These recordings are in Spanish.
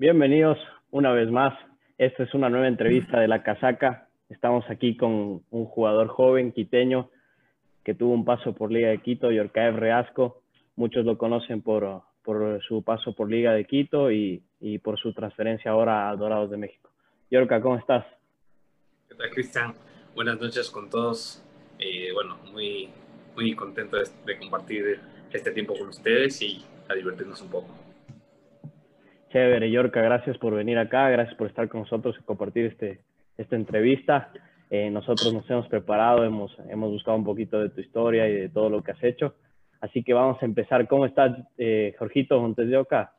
Bienvenidos una vez más. Esta es una nueva entrevista de La Casaca. Estamos aquí con un jugador joven, quiteño, que tuvo un paso por Liga de Quito, Yorcaev Reasco. Muchos lo conocen por, por su paso por Liga de Quito y, y, por su transferencia ahora a Dorados de México. Yorca, ¿cómo estás? ¿Qué tal, Cristian? Buenas noches con todos. Eh, bueno, muy, muy contento de compartir este tiempo con ustedes y a divertirnos un poco. Chévere, Yorka, gracias por venir acá, gracias por estar con nosotros y compartir este, esta entrevista. Eh, nosotros nos hemos preparado, hemos, hemos buscado un poquito de tu historia y de todo lo que has hecho. Así que vamos a empezar. ¿Cómo estás, eh, Jorgito Montes de Oca?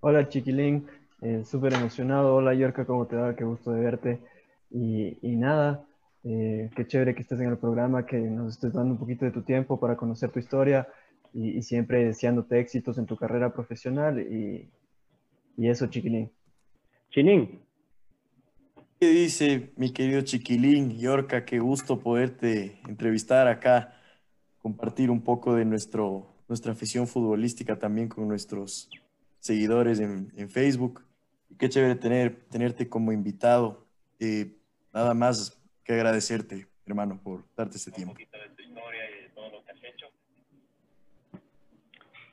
Hola, Chiquilín. Eh, Súper emocionado. Hola, Yorka, ¿cómo te va? Qué gusto de verte. Y, y nada, eh, qué chévere que estés en el programa, que nos estés dando un poquito de tu tiempo para conocer tu historia y, y siempre deseándote éxitos en tu carrera profesional y, y eso, chiquilín. Chinín. ¿Qué dice mi querido chiquilín? Yorka, qué gusto poderte entrevistar acá, compartir un poco de nuestro, nuestra afición futbolística también con nuestros seguidores en, en Facebook. Y qué chévere tener, tenerte como invitado. Eh, nada más que agradecerte, hermano, por darte este tiempo.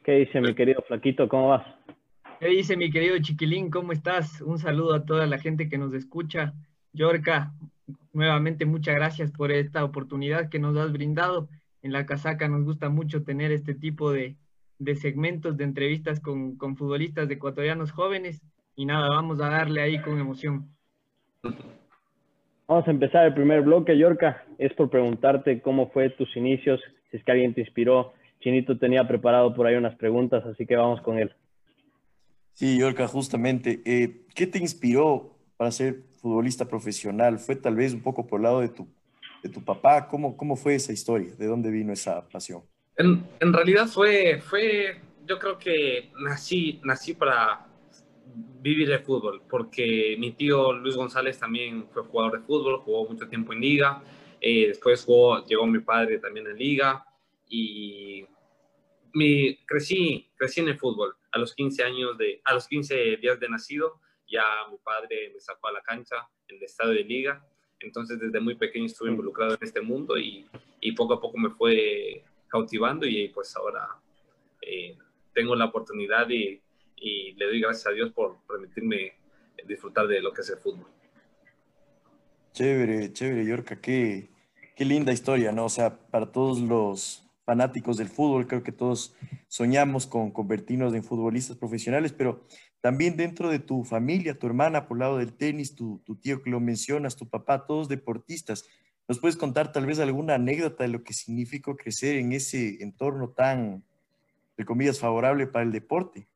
¿Qué dice mi querido Flaquito? ¿Cómo vas? ¿Qué dice mi querido Chiquilín? ¿Cómo estás? Un saludo a toda la gente que nos escucha. Yorka, nuevamente muchas gracias por esta oportunidad que nos has brindado. En la casaca nos gusta mucho tener este tipo de, de segmentos, de entrevistas con, con, futbolistas ecuatorianos jóvenes. Y nada, vamos a darle ahí con emoción. Vamos a empezar el primer bloque, Yorka. Es por preguntarte cómo fue tus inicios, si es que alguien te inspiró. Chinito tenía preparado por ahí unas preguntas, así que vamos con él. Sí, Yorka, justamente. Eh, ¿Qué te inspiró para ser futbolista profesional? ¿Fue tal vez un poco por el lado de tu, de tu papá? ¿Cómo, ¿Cómo fue esa historia? ¿De dónde vino esa pasión? En, realidad fue, fue, yo creo que nací, nací para vivir el fútbol, porque mi tío Luis González también fue jugador de fútbol, jugó mucho tiempo en liga, eh, después llegó mi padre también en liga y mi, crecí, crecí en el fútbol. A los 15 años de, a los 15 días de nacido, ya mi padre me sacó a la cancha en el estadio de liga. Entonces, desde muy pequeño estuve involucrado en este mundo y, y poco a poco me fue cautivando y pues ahora eh, tengo la oportunidad y, y, le doy gracias a Dios por permitirme disfrutar de lo que es el fútbol. Chévere, chévere, Yorka, qué, qué linda historia, ¿no? O sea, para todos los, fanáticos del fútbol, creo que todos soñamos con convertirnos en futbolistas profesionales, pero también dentro de tu familia, tu hermana por el lado del tenis, tu, tu, tío que lo mencionas, tu papá, todos deportistas. ¿Nos puedes contar tal vez alguna anécdota de lo que significó crecer en ese entorno tan, de comillas, favorable para el deporte?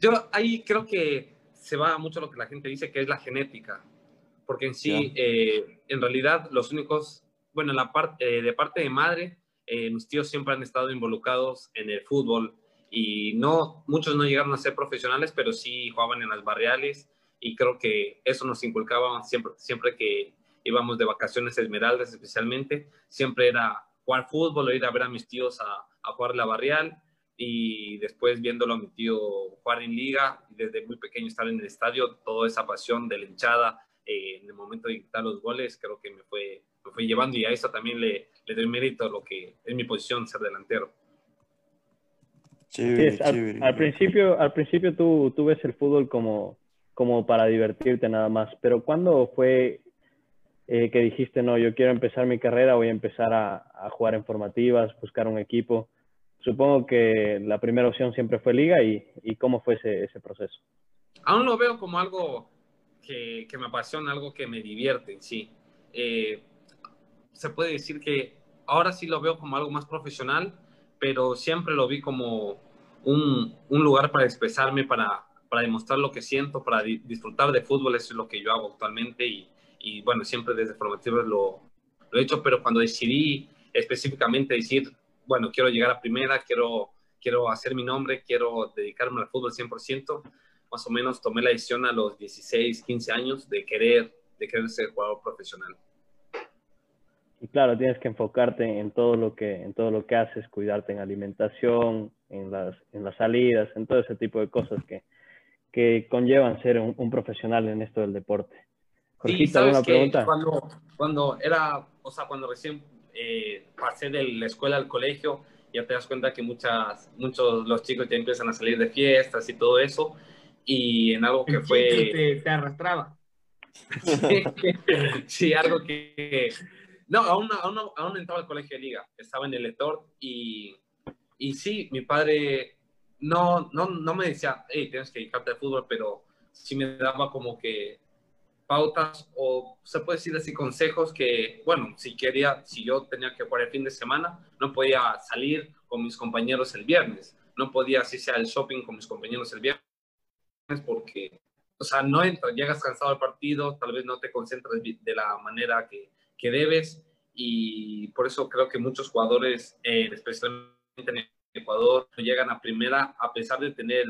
Yo ahí creo que se va mucho lo que la gente dice que es la genética, porque en sí, eh, en realidad, los únicos bueno, la eh, de parte de madre, eh, mis tíos siempre han estado involucrados en el fútbol y no, muchos no llegaron a ser profesionales, pero sí jugaban en las barriales y creo que eso nos inculcaba siempre, siempre que íbamos de vacaciones a Esmeraldas especialmente, siempre era jugar fútbol o ir a ver a mis tíos a, a jugar la barrial y después viéndolo a mi tío jugar en liga, desde muy pequeño estar en el estadio, toda esa pasión de la hinchada eh, en el momento de quitar los goles, creo que me fue, me fue llevando y a eso también le, le doy mérito a lo que es mi posición, ser delantero. Chévere, sí, chévere. Al, al, principio, al principio tú, tú ves el fútbol como, como para divertirte nada más, pero ¿cuándo fue eh, que dijiste, no, yo quiero empezar mi carrera, voy a empezar a, a, jugar en formativas, buscar un equipo? Supongo que la primera opción siempre fue liga y, y ¿cómo fue ese, ese proceso? Aún lo veo como algo que, que me apasiona, algo que me divierte en sí. Eh, se puede decir que ahora sí lo veo como algo más profesional, pero siempre lo vi como un, un lugar para expresarme, para, para, demostrar lo que siento, para di disfrutar de fútbol, eso es lo que yo hago actualmente y, y bueno, siempre desde formativos lo, lo he hecho, pero cuando decidí específicamente decir, bueno, quiero llegar a primera, quiero, quiero hacer mi nombre, quiero dedicarme al fútbol 100%, más o menos tomé la decisión a los 16, 15 años de querer, de querer ser jugador profesional. Y claro, tienes que enfocarte en todo lo que, en todo lo que haces, cuidarte en alimentación, en las, en las salidas, en todo ese tipo de cosas que, que conllevan ser un, profesional en esto del deporte. sí, ¿alguna pregunta? Cuando, cuando era, o sea, cuando recién eh, pasé de la escuela al colegio, ya te das cuenta que muchas, muchos los chicos ya empiezan a salir de fiestas y todo eso, y en algo que fue... Te, arrastraba. sí, algo que... No, aún, aún, aún entraba al colegio de liga, estaba en el lector y, y sí, mi padre no, no, no me decía, hey, tienes que dedicarte al fútbol, pero sí me daba como que pautas o se puede decir así consejos que, bueno, si quería, si yo tenía que jugar el fin de semana, no podía salir con mis compañeros el viernes, no podía así sea el shopping con mis compañeros el viernes porque, o sea, no entras, llegas cansado al partido, tal vez no te concentras de la manera que, que debes y por eso creo que muchos jugadores, eh, especialmente en Ecuador, no llegan a primera a pesar de tener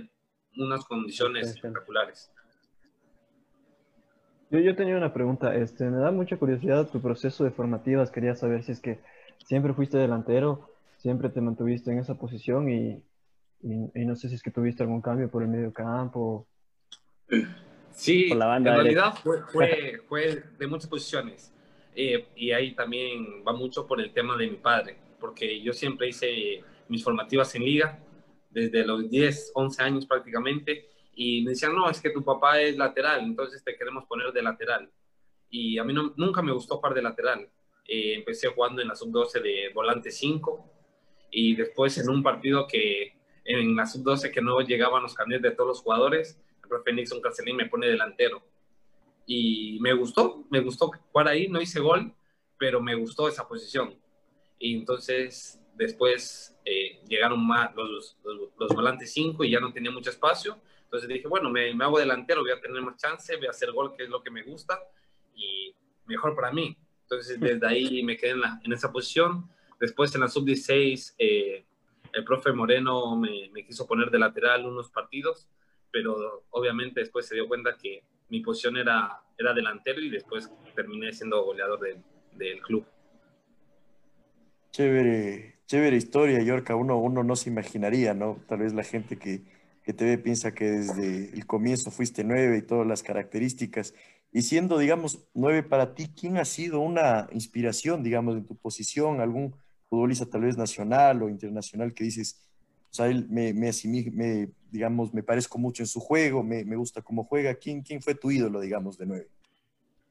unas condiciones espectaculares. Yo, yo tenía una pregunta, este, me da mucha curiosidad tu proceso de formativas, quería saber si es que siempre fuiste delantero, siempre te mantuviste en esa posición y, y, no sé si es que tuviste algún cambio por el medio campo. Sí, la banda en realidad fue, fue, fue, de muchas posiciones eh, y ahí también va mucho por el tema de mi padre, porque yo siempre hice mis formativas en liga desde los 10, 11 años prácticamente y me decían, no, es que tu papá es lateral, entonces te queremos poner de lateral. Y a mí no, nunca me gustó jugar de lateral. Eh, empecé jugando en la sub-12 de volante 5 y después en un partido que en la sub-12 que no llegaban los carnets de todos los jugadores, el profe Nixon Castellín me pone delantero. Y me gustó, me gustó jugar ahí, no hice gol, pero me gustó esa posición. Y entonces después eh, llegaron más los, los, los volantes 5 y ya no tenía mucho espacio entonces dije, bueno, me, me, hago delantero, voy a tener más chance, voy a hacer gol, que es lo que me gusta, y mejor para mí. Entonces desde ahí me quedé en, la, en esa posición. Después en la sub-16, eh, el profe Moreno me, me, quiso poner de lateral unos partidos, pero obviamente después se dio cuenta que mi posición era, era delantero y después terminé siendo goleador de, del club. Chévere, chévere historia, Yorka. Uno, uno no se imaginaría, ¿no? Tal vez la gente que, que te ve piensa que desde el comienzo fuiste nueve y todas las características. Y siendo, digamos, nueve para ti, ¿quién ha sido una inspiración, digamos, en tu posición? ¿Algún futbolista tal vez nacional o internacional que dices, o sea, él me, me, me digamos, me parezco mucho en su juego, me, me, gusta cómo juega? ¿Quién, ¿Quién fue tu ídolo, digamos, de nueve?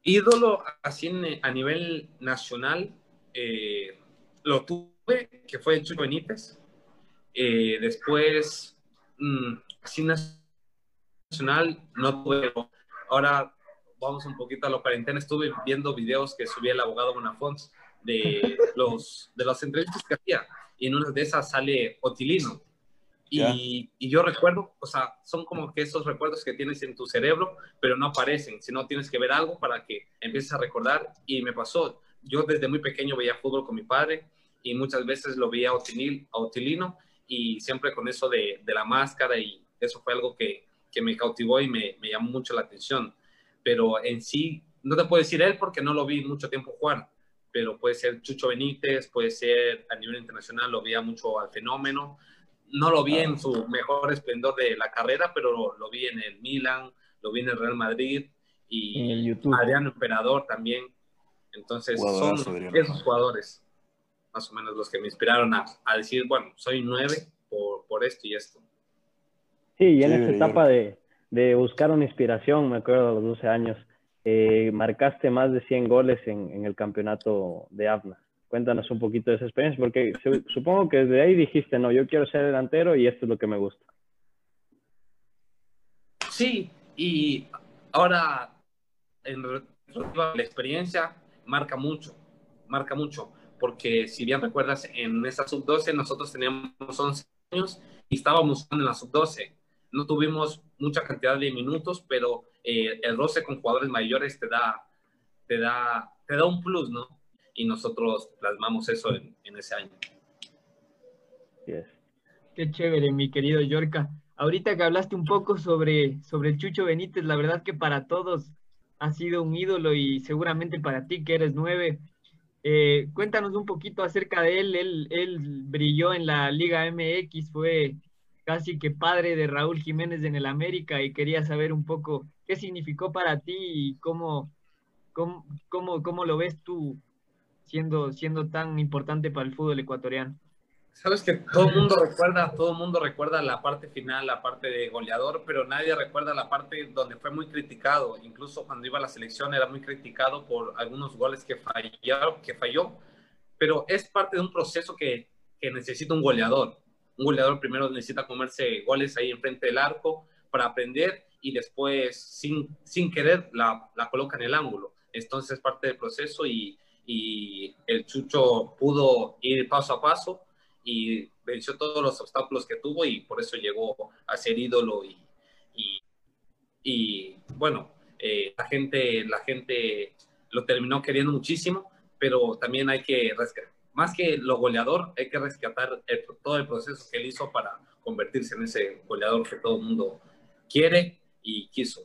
Ídolo así a nivel nacional, eh, lo tuve, que fue Chucho Benítez. Eh, después Mm, así nacional no tuve. Ahora vamos un poquito a lo cuarentena. Estuve viendo videos que subía el abogado Bonafons de los de las entrevistas que hacía y en una de esas sale Otilino. Y, y, yo recuerdo, o sea, son como que esos recuerdos que tienes en tu cerebro, pero no aparecen, sino tienes que ver algo para que empieces a recordar. Y me pasó, yo desde muy pequeño veía fútbol con mi padre y muchas veces lo veía a, Otilino y siempre con eso de, de la máscara y eso fue algo que, que me cautivó y me, me, llamó mucho la atención. Pero en sí, no te puedo decir él porque no lo vi mucho tiempo jugar, pero puede ser Chucho Benítez, puede ser a nivel internacional, lo veía mucho al fenómeno. No lo vi en su mejor esplendor de la carrera, pero lo, vi en el Milan, lo vi en el Real Madrid y Adriano Emperador también. Entonces, son esos jugadores más o menos los que me inspiraron a, a decir, bueno, soy nueve por, por, esto y esto. Sí, y en esa etapa de, de, buscar una inspiración, me acuerdo a los 12 años, eh, marcaste más de 100 goles en, en, el campeonato de AFNA. Cuéntanos un poquito de esa experiencia, porque supongo que desde ahí dijiste, no, yo quiero ser delantero y esto es lo que me gusta. Sí, y ahora en la experiencia marca mucho, marca mucho porque si bien recuerdas, en esa sub-12 nosotros teníamos 11 años y estábamos en la sub-12. No tuvimos mucha cantidad de minutos, pero eh, el roce con jugadores mayores te da, te, da, te da un plus, ¿no? Y nosotros plasmamos eso en, en ese año. Qué chévere, mi querido Yorka. Ahorita que hablaste un poco sobre, sobre el Chucho Benítez, la verdad que para todos ha sido un ídolo y seguramente para ti que eres nueve, Eh, cuéntanos un poquito acerca de él. él. Él brilló en la Liga MX, fue casi que padre de Raúl Jiménez en el América y quería saber un poco qué significó para ti y cómo, cómo, cómo, cómo lo ves tú siendo, siendo tan importante para el fútbol ecuatoriano. Sabes que todo el mundo recuerda, todo mundo recuerda la parte final, la parte de goleador, pero nadie recuerda la parte donde fue muy criticado. Incluso cuando iba a la selección era muy criticado por algunos goles que falló, que falló. Pero es parte de un proceso que, que necesita un goleador. Un goleador primero necesita comerse goles ahí enfrente del arco para aprender y después sin, sin querer la, la coloca en el ángulo. Entonces es parte del proceso y, y el Chucho pudo ir paso a paso y venció todos los obstáculos que tuvo y por eso llegó a ser ídolo y, y, bueno, eh, la, gente, la gente lo terminó queriendo muchísimo, pero también hay que rescatar, más que lo goleador, hay que rescatar todo el proceso que él hizo para convertirse en ese goleador que todo el mundo quiere y quiso.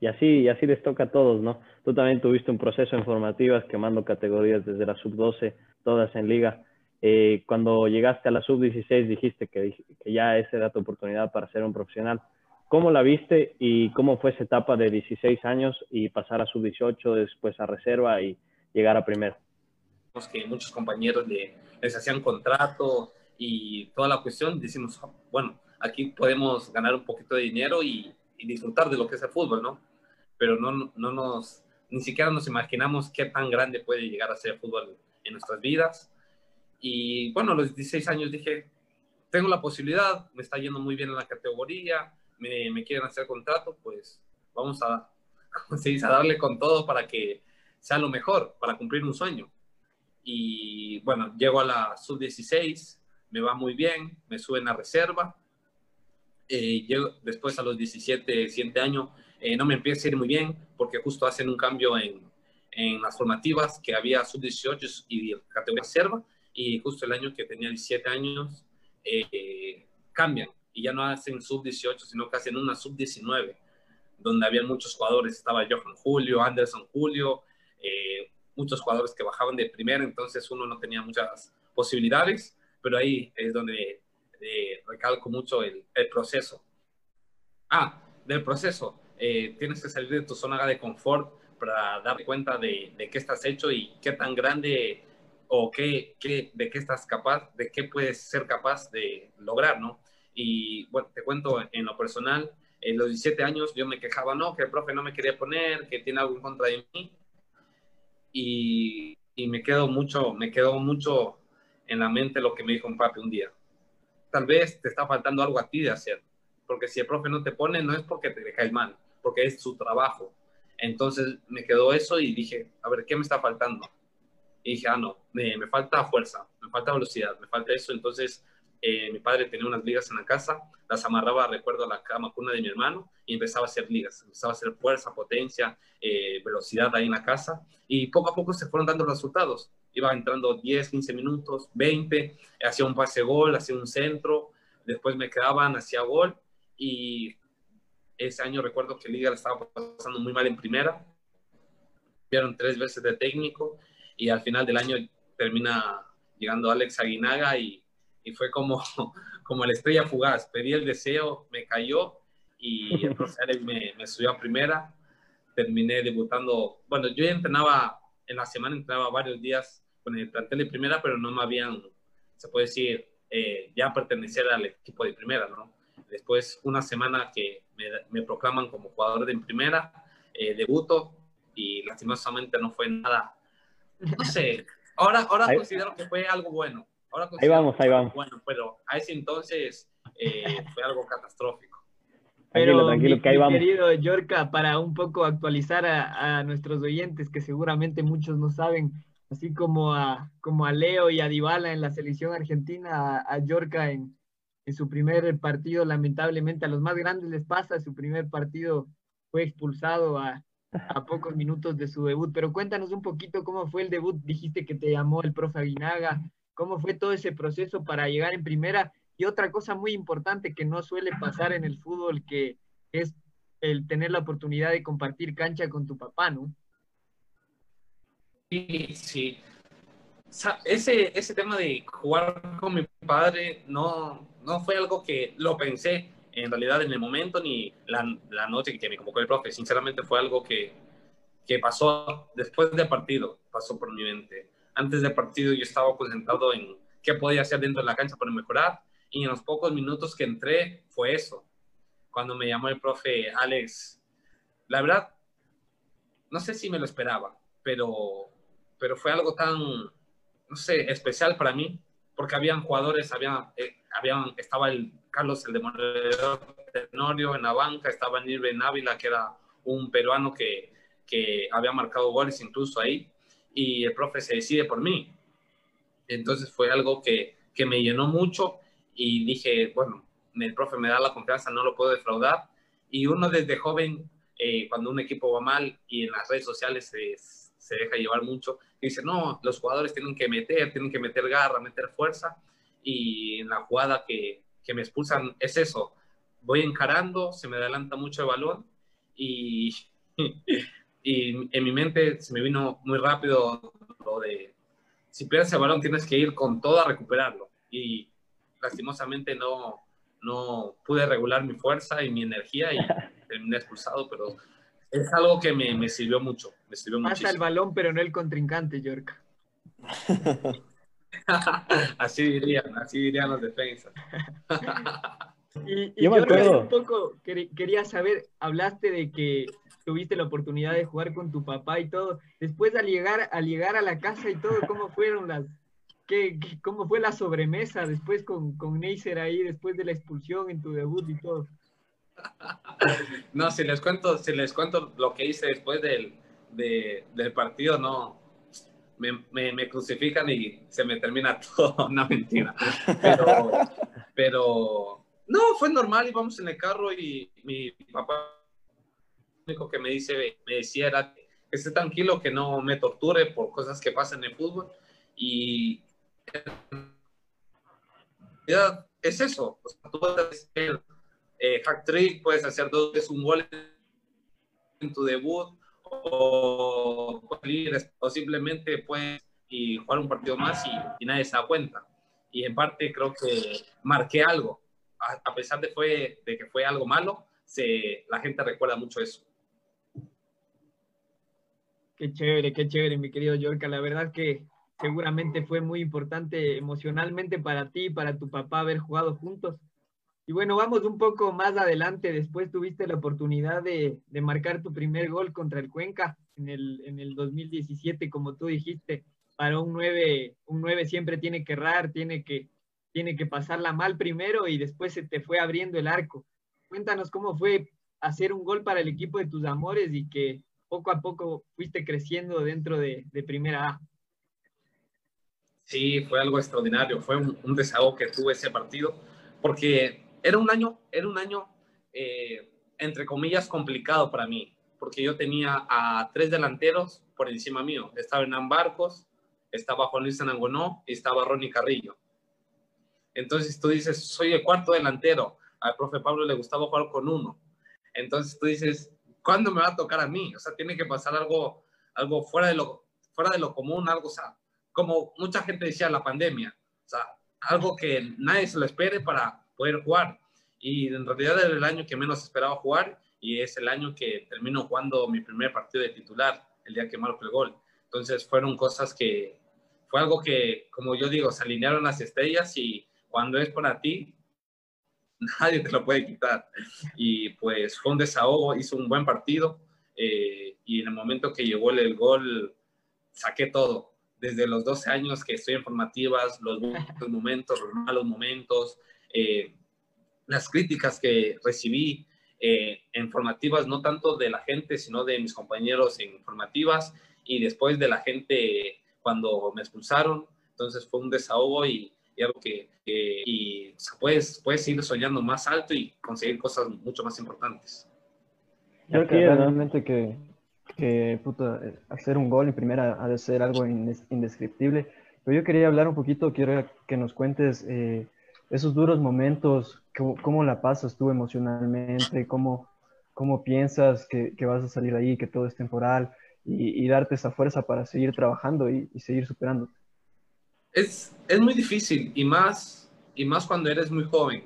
Y así, y así les toca a todos, ¿no? Tú también tuviste un proceso en formativas quemando categorías desde la sub-12, todas en liga. Eh, cuando llegaste a la sub-16 dijiste que, que, ya esa era tu oportunidad para ser un profesional. ¿Cómo la viste y cómo fue esa etapa de 16 años y pasar a sub-18, después a reserva y llegar a primero? Que muchos compañeros les hacían contrato y toda la cuestión, decimos, bueno, aquí podemos ganar un poquito de dinero y, y disfrutar de lo que es el fútbol, ¿no? Pero no, no nos, ni siquiera nos imaginamos qué tan grande puede llegar a ser el fútbol en nuestras vidas y bueno, a los 16 años dije, tengo la posibilidad, me está yendo muy bien en la categoría, me, me quieren hacer contrato, pues vamos a, a darle con todo para que sea lo mejor, para cumplir un sueño. Y bueno, llego a la sub-16, me va muy bien, me suben a reserva. Eh, llego, después a los 17, 7 años, eh, no me empieza a ir muy bien porque justo hacen un cambio en, en las formativas que había sub-18 y categoría reserva y justo el año que tenía 17 años eh, cambian y ya no hacen sub-18, sino que hacen una sub-19, donde había muchos jugadores, estaba Johan Julio, Anderson Julio, eh, muchos jugadores que bajaban de primera, entonces uno no tenía muchas posibilidades, pero ahí es donde recalco mucho el, el, proceso. Ah, del proceso, tienes que salir de tu zona de confort para dar cuenta de, de qué estás hecho y qué tan grande o qué, qué, de qué estás capaz, de qué puedes ser capaz de lograr, ¿no? Y bueno, te cuento en lo personal, en los 17 años yo me quejaba, no, que el profe no me quería poner, que tiene algo en contra de mí. Y, y me quedó mucho, me quedó mucho en la mente lo que me dijo un papi un día. Tal vez te está faltando algo a ti de hacer, porque si el profe no te pone, no es porque te caes mal, porque es su trabajo. Entonces me quedó eso y dije, a ver, ¿qué me está faltando? Y dije, ah, no, me, me falta fuerza, me falta velocidad, me falta eso. Entonces, eh, mi padre tenía unas ligas en la casa, las amarraba, recuerdo, a la cama cuna de mi hermano y empezaba a hacer ligas, empezaba a hacer fuerza, potencia, eh, velocidad ahí en la casa y poco a poco se fueron dando resultados. Iba entrando 10, 15 minutos, 20, hacía un pase gol, hacía un centro, después me quedaban, hacía gol y ese año recuerdo que Liga estaba pasando muy mal en primera, vieron tres veces de técnico y al final del año termina llegando Alex Aguinaga y, y fue como, como la estrella fugaz. Pedí el deseo, me cayó y el profesor me, me subió a primera. Terminé debutando. Bueno, yo ya entrenaba, en la semana entrenaba varios días con el plantel de primera, pero no me habían, se puede decir, eh, ya pertenecer al equipo de primera, ¿no? Después, una semana que me, me proclaman como jugador de primera, eh, debuto y lastimosamente no fue nada no sé, ahora, ahora considero que fue algo bueno. Ahora ahí vamos, ahí vamos. Bueno, pero a ese entonces eh, fue algo catastrófico. Pero, tranquilo, mi, que ahí vamos. querido Yorka, para un poco actualizar a, a, nuestros oyentes, que seguramente muchos no saben, así como a, como a Leo y a Dybala en la selección argentina, a, a Yorka en, en su primer partido, lamentablemente a los más grandes les pasa, su primer partido fue expulsado a, a pocos minutos de su debut, pero cuéntanos un poquito cómo fue el debut. Dijiste que te llamó el profe Aguinaga, cómo fue todo ese proceso para llegar en primera. Y otra cosa muy importante que no suele pasar en el fútbol, que es el tener la oportunidad de compartir cancha con tu papá, ¿no? Sí, sí. ese, ese tema de jugar con mi padre no, no fue algo que lo pensé en realidad en el momento ni la, la noche que me convocó el profe. Sinceramente fue algo que, que pasó después del partido, pasó por mi mente. Antes del partido yo estaba concentrado en qué podía hacer dentro de la cancha para mejorar y en los pocos minutos que entré fue eso. Cuando me llamó el profe Alex, la verdad, no sé si me lo esperaba, pero, pero fue algo tan, no sé, especial para mí, porque habían jugadores, había, eh, habían, estaba el Carlos el de Tenorio en la banca, estaba Nirven Ávila, que era un peruano que, que había marcado goles incluso ahí, y el profe se decide por mí. Entonces fue algo que, que me llenó mucho y dije, bueno, el profe me da la confianza, no lo puedo defraudar. Y uno desde joven, eh, cuando un equipo va mal y en las redes sociales se, se deja llevar mucho, dice, no, los jugadores tienen que meter, tienen que meter garra, meter fuerza. Y en la jugada que, que me expulsan es eso, voy encarando, se me adelanta mucho el balón y, y en mi mente se me vino muy rápido lo de, si pierdes el balón tienes que ir con todo a recuperarlo. Y lastimosamente no, no pude regular mi fuerza y mi energía y terminé expulsado, pero es algo que me, me sirvió mucho, me sirvió Pasa el balón, pero no el contrincante, York. así dirían, así dirían los defensas. y, yo un poco quería saber, hablaste de que tuviste la oportunidad de jugar con tu papá y todo. Después al llegar, al llegar a la casa y todo, ¿cómo fueron las, qué, cómo fue la sobremesa después con, con Neisser ahí, después de la expulsión en tu debut y todo? No, si les cuento, si les cuento lo que hice después del, del partido, no, me, me, crucifican y se me termina todo, una mentira. Pero, pero no, fue normal, íbamos en el carro y mi papá lo único que me, dice, me decía era que esté tranquilo, que no me torture por cosas que pasan en el fútbol. Y es eso, tú puedes hacer eh, dos veces un gol en tu debut, o, o simplemente puedes y jugar un partido más y, nadie se da cuenta. Y en parte creo que marqué algo. A, pesar de, fue, de que fue algo malo, se, la gente recuerda mucho eso. Qué chévere, qué chévere, mi querido Yorka. La verdad que seguramente fue muy importante emocionalmente para ti y para tu papá haber jugado juntos. Y bueno, vamos un poco más adelante. Después tuviste la oportunidad de, marcar tu primer gol contra el Cuenca en el, en el 2017, como tú dijiste. Para un 9, un 9 siempre tiene que errar, tiene que, tiene que pasarla mal primero y después se te fue abriendo el arco. Cuéntanos cómo fue hacer un gol para el equipo de tus amores y que poco a poco fuiste creciendo dentro de, de Primera A. Sí, fue algo extraordinario. Fue un, un desahogo que tuve ese partido porque era un año, era un año eh, entre comillas, complicado para mí, porque yo tenía a tres delanteros por encima mío. Estaba Hernán Barcos, estaba Juan Luis Anangonó y estaba Ronnie Carrillo. Entonces tú dices, soy el cuarto delantero. Al profe Pablo le gustaba jugar con uno. Entonces tú dices, ¿cuándo me va a tocar a mí? O sea, tiene que pasar algo, algo fuera, de lo, fuera de lo común, algo, o sea, como mucha gente decía, la pandemia. O sea, algo que nadie se lo espere para poder jugar. Y en realidad era el año que menos esperaba jugar y es el año que termino jugando mi primer partido de titular, el día que marco el gol. Entonces fueron cosas que, fue algo que, como yo digo, se alinearon las estrellas y cuando es para ti, nadie te lo puede quitar. Y pues fue un desahogo, hizo un buen partido eh, y en el momento que llegó el, el gol, saqué todo. Desde los 12 años que estoy en formativas, los buenos momentos, los malos momentos, eh, las críticas que recibí eh, en formativas, no tanto de la gente, sino de mis compañeros en formativas y después de la gente cuando me expulsaron. Entonces fue un desahogo y, algo que, y, puedes, puedes seguir soñando más alto y conseguir cosas mucho más importantes. Creo que realmente que, que hacer un gol en primera ha de ser algo indescriptible. Pero yo quería hablar un poquito, quiero que nos cuentes eh, esos duros momentos, ¿cómo, la pasas tú emocionalmente? ¿Cómo, cómo piensas que, que, vas a salir ahí, que todo es temporal y, darte esa fuerza para seguir trabajando y, seguir superando? Es, es muy difícil y más, y más cuando eres muy joven.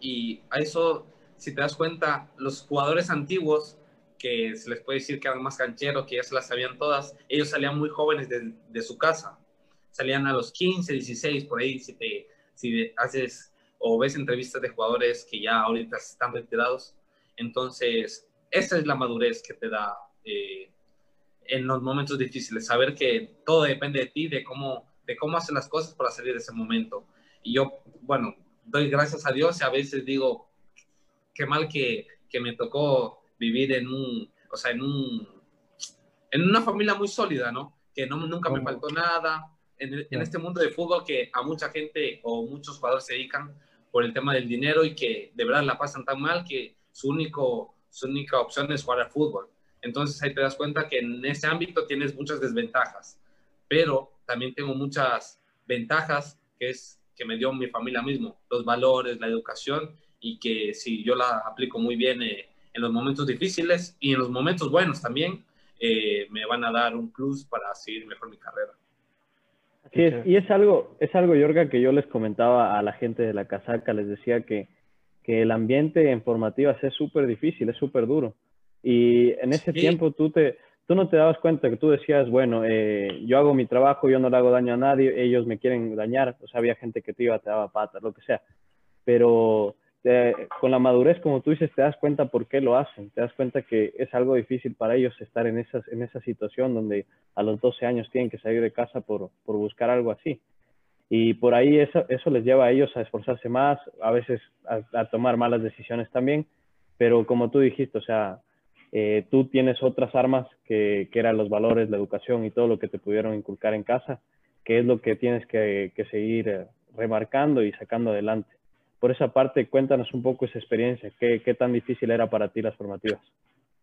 Y a eso, si te das cuenta, los jugadores antiguos, que se les puede decir que eran más cancheros, que ya se las sabían todas, ellos salían muy jóvenes de, de su casa. Salían a los 15, 16, por ahí, si, te, si haces o ves entrevistas de jugadores que ya ahorita están retirados. Entonces, esa es la madurez que te da eh, en los momentos difíciles, saber que todo depende de ti, de cómo, de cómo haces las cosas para salir de ese momento. Y yo, bueno, doy gracias a Dios y a veces digo, qué mal que, que me tocó vivir en un, o sea, en un, en una familia muy sólida, ¿no? Que no, nunca me faltó nada. En, en, este mundo de fútbol que a mucha gente o muchos jugadores se dedican por el tema del dinero y que de verdad la pasan tan mal que su, único, su única opción es jugar al fútbol. Entonces ahí te das cuenta que en ese ámbito tienes muchas desventajas, pero también tengo muchas ventajas que es que me dio mi familia mismo, los valores, la educación y que si yo la aplico muy bien eh, en los momentos difíciles y en los momentos buenos también, eh, me van a dar un plus para seguir mejor mi carrera. Así es, y es algo, es algo, Yorga, que yo les comentaba a la gente de la casaca, les decía que, que el ambiente en formativas es súper difícil, es súper duro. Y en ese sí. tiempo tú, te, tú no te dabas cuenta que tú decías, bueno, eh, yo hago mi trabajo, yo no le hago daño a nadie, ellos me quieren dañar, o sea, había gente que te iba, te daba patas, lo que sea. Pero con la madurez, como tú dices, te das cuenta por qué lo hacen, te das cuenta que es algo difícil para ellos estar en, esa situación donde a los 12 años tienen que salir de casa por, buscar algo así. Y por ahí eso, les lleva a ellos a esforzarse más, a veces a, tomar malas decisiones también, pero como tú dijiste, o sea, eh, tú tienes otras armas que, que, eran los valores, la educación y todo lo que te pudieron inculcar en casa, que es lo que tienes que, que seguir eh, remarcando y sacando adelante. Por esa parte, cuéntanos un poco esa experiencia, ¿qué, qué tan difícil era para ti las formativas?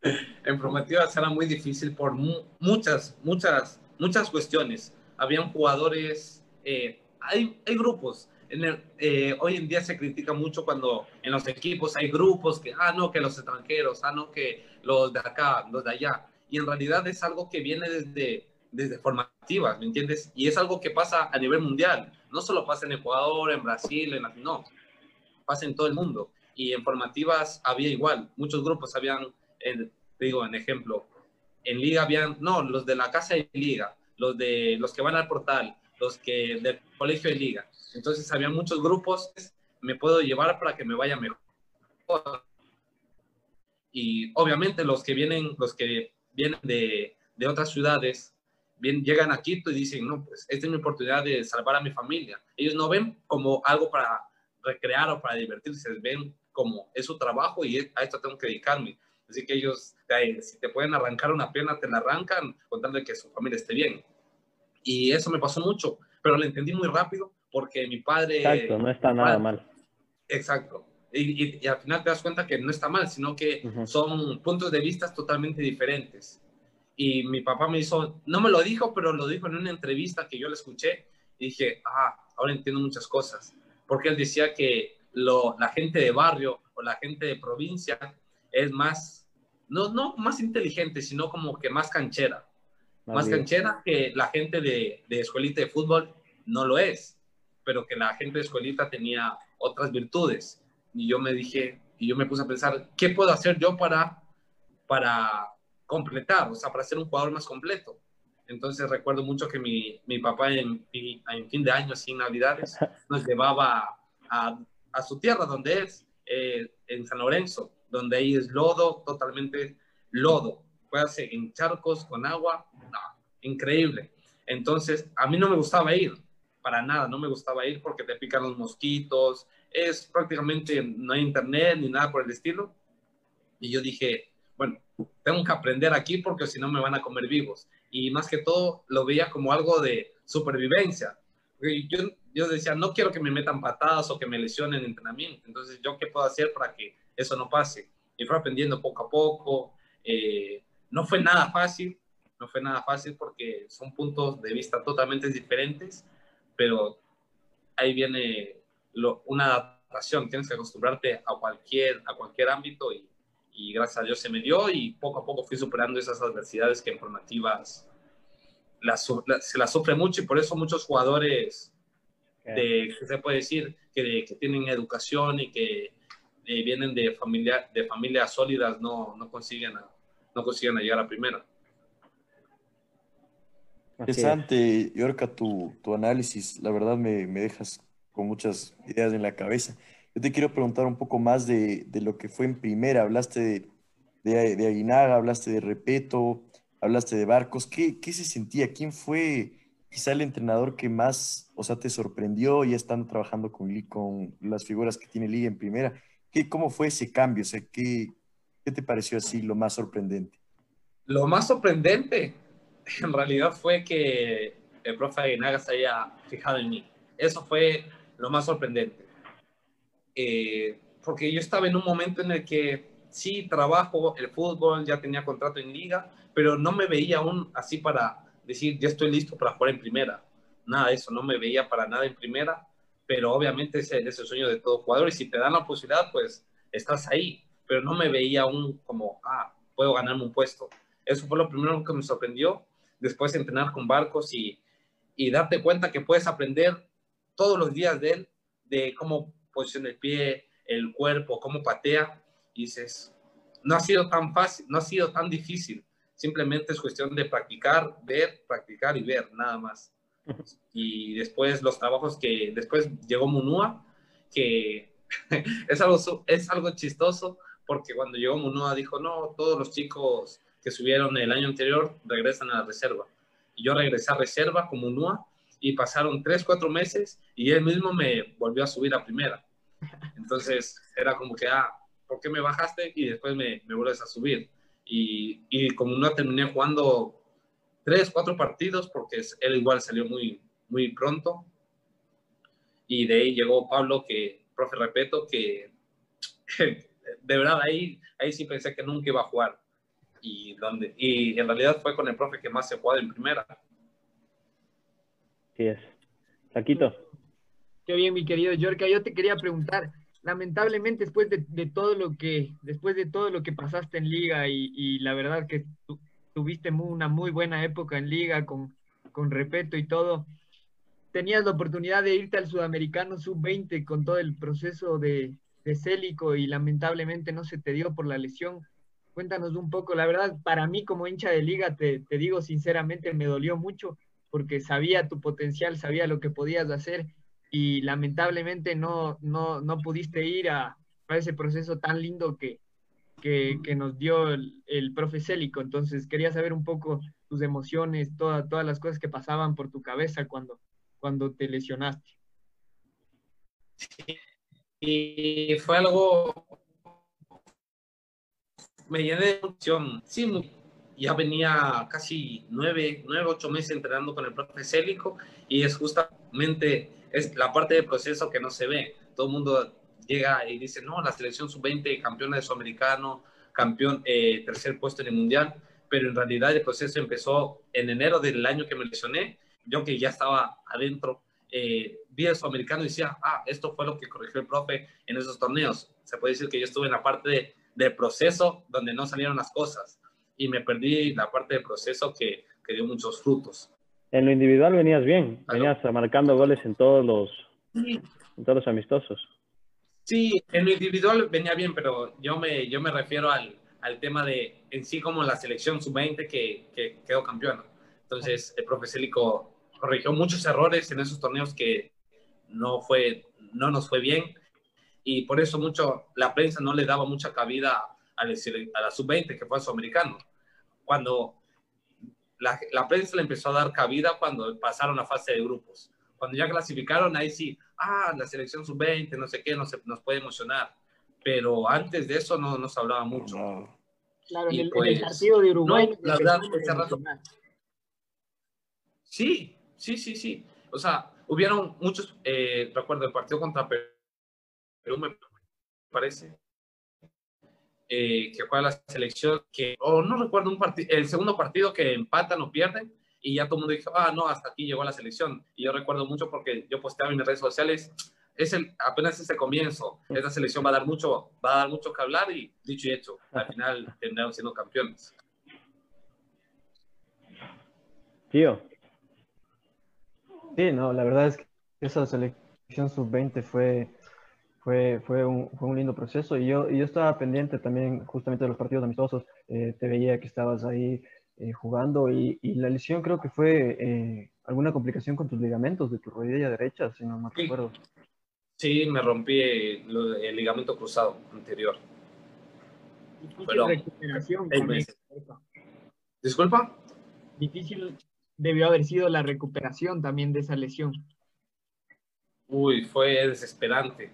En formativas era muy difícil por mu muchas, muchas, muchas cuestiones. Habían jugadores, eh, hay, hay grupos, en el, eh, hoy en día se critica mucho cuando en los equipos hay grupos que, ah, no, que los extranjeros, ah, no, que los de acá, los de allá. Y en realidad es algo que viene desde, desde formativas, ¿me entiendes? Y es algo que pasa a nivel mundial. No solo pasa en Ecuador, en Brasil, en no, pasa en todo el mundo. Y en formativas había igual, muchos grupos habían, eh, digo, en ejemplo, en liga habían, no, los de la casa de liga, los de los que van al portal, los que del colegio de liga. Entonces había muchos grupos, me puedo llevar para que me vaya mejor. Y obviamente los que vienen, los que vienen de, de otras ciudades, bien, llegan a Quito y dicen, no, pues esta es mi oportunidad de salvar a mi familia. Ellos no ven como algo para recrear o para divertirse, ven como es su trabajo y a esto tengo que dedicarme. Así que ellos, si te pueden arrancar una pierna, te la arrancan contando que su familia esté bien. Y eso me pasó mucho, pero lo entendí muy rápido porque mi padre... Exacto, no está nada padre, mal. Exacto. Y, y, y, al final te das cuenta que no está mal, sino que uh -huh. son puntos de vista totalmente diferentes. Y mi papá me hizo, no me lo dijo, pero lo dijo en una entrevista que yo le escuché y dije, ah, ahora entiendo muchas cosas. Porque él decía que lo, la gente de barrio o la gente de provincia es más, no, no más inteligente, sino como que más canchera más canchera que la gente de, de, escuelita de fútbol no lo es, pero que la gente de escuelita tenía otras virtudes. Y yo me dije, y yo me puse a pensar, ¿qué puedo hacer yo para, para completar, o sea, para ser un jugador más completo? Entonces recuerdo mucho que mi, mi papá en, en, fin de año, sin navidades, nos llevaba a, a su tierra, donde es, eh, en San Lorenzo, donde ahí es lodo, totalmente lodo hacer en charcos con agua, no, increíble. Entonces, a mí no me gustaba ir, para nada, no me gustaba ir porque te pican los mosquitos, es prácticamente, no hay internet ni nada por el estilo. Y yo dije, bueno, tengo que aprender aquí porque si no me van a comer vivos. Y más que todo, lo veía como algo de supervivencia. Yo, yo decía, no quiero que me metan patadas o que me lesionen en entrenamiento. Entonces, ¿yo qué puedo hacer para que eso no pase? Y fue aprendiendo poco a poco. Eh, no fue nada fácil, no fue nada fácil porque son puntos de vista totalmente diferentes, pero ahí viene lo, una adaptación, tienes que acostumbrarte a cualquier, a cualquier ámbito y, y, gracias a Dios se me dio y poco a poco fui superando esas adversidades que en formativas se la sufre mucho y por eso muchos jugadores de, se puede decir, que, que tienen educación y que eh, vienen de, familia, de familias sólidas no, no, consiguen no consiguen llegar a primera. Interesante, Yorka, tu, tu, análisis. La verdad me, me, dejas con muchas ideas en la cabeza. Yo te quiero preguntar un poco más de, de lo que fue en primera. Hablaste de, de, de Aguinaga, hablaste de Repeto, hablaste de Barcos. ¿Qué, ¿Qué, se sentía? ¿Quién fue quizá el entrenador que más, o sea, te sorprendió ya estando trabajando con, con las figuras que tiene Liga en primera? ¿Qué, ¿Cómo fue ese cambio? O sea, ¿qué, ¿qué te pareció así lo más sorprendente? Lo más sorprendente, en realidad, fue que el profe Aguinaga se haya fijado en mí. Eso fue lo más sorprendente. Eh, porque yo estaba en un momento en el que sí trabajo el fútbol, ya tenía contrato en liga, pero no me veía aún así para decir, ya estoy listo para jugar en primera. Nada de eso, no me veía para nada en primera, pero obviamente ese es el sueño de todo jugador y si te dan la posibilidad, pues estás ahí, pero no me veía aún como, ah, puedo ganarme un puesto. Eso fue lo primero que me sorprendió, después entrenar con barcos y, y darte cuenta que puedes aprender todos los días de él, de cómo posiciona el pie, el cuerpo, cómo patea, y dices, no ha sido tan fácil, no ha sido tan difícil, Simplemente es cuestión de practicar, ver, practicar y ver, nada más. Y después los trabajos que, después llegó Munúa, que es algo, es algo chistoso, porque cuando llegó Munúa dijo, no, todos los chicos que subieron el año anterior regresan a la reserva. Y yo regresé a reserva con Munúa y pasaron tres, cuatro meses y él mismo me volvió a subir a primera. Entonces era como que, ah, ¿por qué me bajaste? Y después me, me vuelves a subir y, y como no terminé jugando tres, cuatro partidos, porque él igual salió muy, muy pronto. Y de ahí llegó Pablo, que, profe, repeto, que de verdad ahí, ahí sí pensé que nunca iba a jugar. Y, donde, y en realidad fue con el profe que más se jugó en primera. Sí es. Qué bien, mi querido Yorka. Yo te quería preguntar, lamentablemente después de, todo lo que después de todo lo que pasaste en liga y, la verdad que tuviste una muy buena época en liga con, con respeto y todo tenías la oportunidad de irte al sudamericano sub-20 con todo el proceso de, de Célico y lamentablemente no se te dio por la lesión cuéntanos un poco la verdad para mí como hincha de liga te, te digo sinceramente me dolió mucho porque sabía tu potencial sabía lo que podías hacer y lamentablemente no, no, no pudiste ir a, a, ese proceso tan lindo que, que, que nos dio el, el, profe Célico. Entonces quería saber un poco tus emociones, toda, todas las cosas que pasaban por tu cabeza cuando, cuando te lesionaste. Y fue algo, me llené de emoción. Sí, ya venía casi nueve, nueve, ocho meses entrenando con el profe Célico y es justamente es la parte del proceso que no se ve. Todo el mundo llega y dice, no, la selección sub-20, campeona de sudamericano, campeón, eh, tercer puesto en el mundial, pero en realidad el proceso empezó en enero del año que me lesioné. Yo que ya estaba adentro, eh, vi el sudamericano y decía, ah, esto fue lo que corrigió el profe en esos torneos. Se puede decir que yo estuve en la parte del proceso donde no salieron las cosas y me perdí la parte del proceso que, que dio muchos frutos en lo individual venías bien, venías marcando goles en todos los, todos los amistosos. Sí, en lo individual venía bien, pero yo me, yo me refiero al, al tema de en sí como la selección sub-20 que, que, quedó campeona. Entonces, el profe Célico corrigió muchos errores en esos torneos que no, fue, no nos fue bien y por eso mucho la prensa no le daba mucha cabida a la, a la sub-20, que fue el sudamericano. Cuando la, prensa le empezó a dar cabida cuando pasaron a fase de grupos. Cuando ya clasificaron, ahí sí, ah, la selección sub-20, no sé qué, nos, nos puede emocionar. Pero antes de eso no nos hablaba mucho. Claro, en el, pues, partido de Uruguay. la verdad, Sí, sí, sí, sí. O sea, hubieron muchos, eh, recuerdo el partido contra Perú, me parece, eh, que juega la selección, que, o no recuerdo un partido, el segundo partido que empatan o pierden, y ya todo el mundo dijo, ah, no, hasta aquí llegó la selección. Y yo recuerdo mucho porque yo posteaba en mis redes sociales, es el, apenas ese comienzo, esta selección va a dar mucho, va a dar mucho que hablar y dicho y hecho, al final terminaron siendo campeones. Tío. Sí, no, la verdad es que esa selección sub-20 fue, fue, fue, un, fue un lindo proceso y yo, yo estaba pendiente también justamente de los partidos amistosos, eh, te veía que estabas ahí eh, jugando y, y, la lesión creo que fue eh, alguna complicación con tus ligamentos de tu rodilla derecha, si no me acuerdo. Sí, me rompí el, ligamento cruzado anterior. Difícil recuperación. Disculpa. Difícil debió haber sido la recuperación también de esa lesión. Uy, fue desesperante.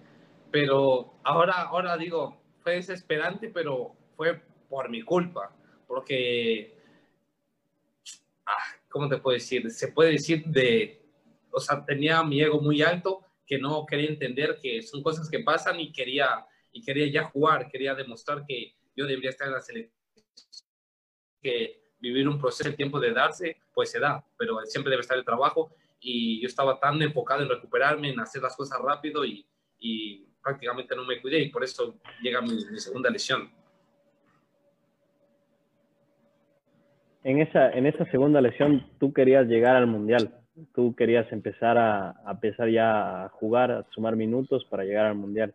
Pero ahora, ahora digo, fue desesperante, pero fue por mi culpa. Porque, ah, ¿cómo te puedo decir? Se puede decir de, o sea, tenía mi ego muy alto que no quería entender que son cosas que pasan y quería, y quería ya jugar, quería demostrar que yo debería estar en la selección, que vivir un proceso, el tiempo de darse, pues se da, pero siempre debe estar el trabajo y yo estaba tan enfocado en recuperarme, en hacer las cosas rápido y, y prácticamente no me cuidé y por eso llega mi, segunda lesión. En esa, en esa segunda lesión tú querías llegar al Mundial, tú querías empezar a, a empezar ya a jugar, a sumar minutos para llegar al Mundial.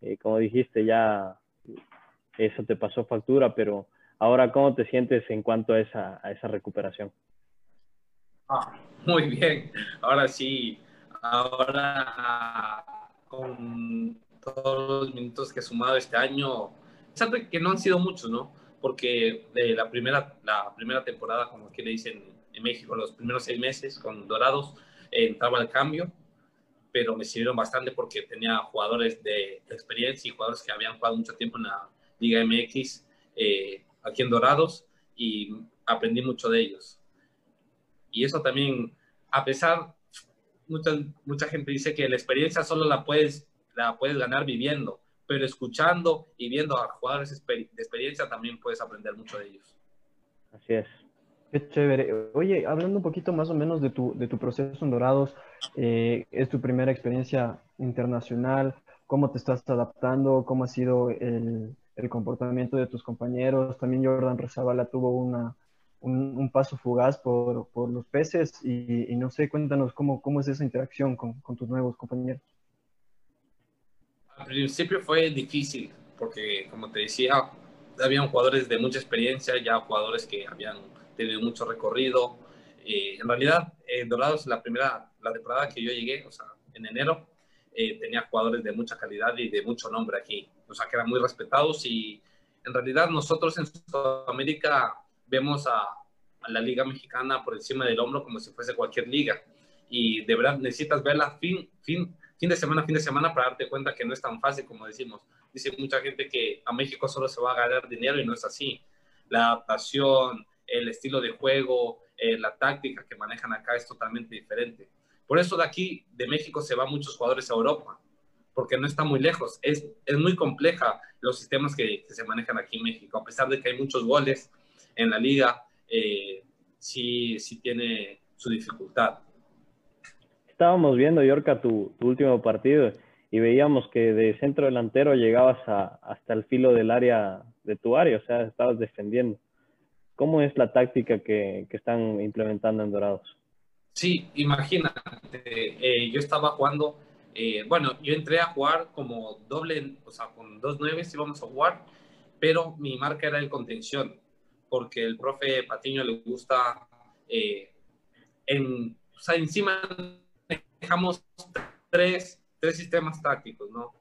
Eh, como dijiste, ya eso te pasó factura, pero ahora, ¿cómo te sientes en cuanto a esa, a esa recuperación? Ah, muy bien, ahora sí, ahora con todos los minutos que he sumado este año, sabe que no han sido muchos, ¿no? Porque de la primera, la primera temporada, como aquí le dicen en México, los primeros seis meses con Dorados, entraba al cambio, pero me sirvieron bastante porque tenía jugadores de experiencia y jugadores que habían jugado mucho tiempo en la Liga MX eh, aquí en Dorados y aprendí mucho de ellos. Y eso también, a pesar, mucha, mucha gente dice que la experiencia solo la puedes, la puedes ganar viviendo, pero escuchando y viendo a jugadores de experiencia también puedes aprender mucho de ellos. Así es. Qué chévere. Oye, hablando un poquito más o menos de tu, de tu proceso en Dorados, eh, es tu primera experiencia internacional, ¿cómo te estás adaptando? ¿Cómo ha sido el, el comportamiento de tus compañeros. También Jordan Rezabala tuvo una, un, paso fugaz por, por los peces y, no sé, cuéntanos cómo, cómo es esa interacción con, con, tus nuevos compañeros. Al principio fue difícil porque, como te decía, habían jugadores de mucha experiencia, ya jugadores que habían tenido mucho recorrido. Eh, en realidad, en Dorados, la primera, la temporada que yo llegué, o sea, en enero, eh, tenía jugadores de mucha calidad y de mucho nombre aquí o sea, que eran muy respetados y en realidad nosotros en Sudamérica vemos a, la liga mexicana por encima del hombro como si fuese cualquier liga y de verdad necesitas verla fin, fin, fin de semana, fin de semana para darte cuenta que no es tan fácil como decimos. Dice mucha gente que a México solo se va a ganar dinero y no es así. La adaptación, el estilo de juego, eh, la táctica que manejan acá es totalmente diferente. Por eso de aquí, de México, se van muchos jugadores a Europa porque no está muy lejos. Es, es muy compleja los sistemas que, se manejan aquí en México, a pesar de que hay muchos goles en la liga, eh, sí, sí tiene su dificultad. Estábamos viendo, Yorka, tu, tu, último partido y veíamos que de centro delantero llegabas a, hasta el filo del área de tu área, o sea, estabas defendiendo. ¿Cómo es la táctica que, que están implementando en Dorados? Sí, imagínate, eh, yo estaba jugando eh, bueno, yo entré a jugar como doble, o sea, con dos nueves íbamos a jugar, pero mi marca era el contención, porque el profe Patiño le gusta, eh, en, o sea, encima dejamos tres, tres sistemas tácticos, ¿no?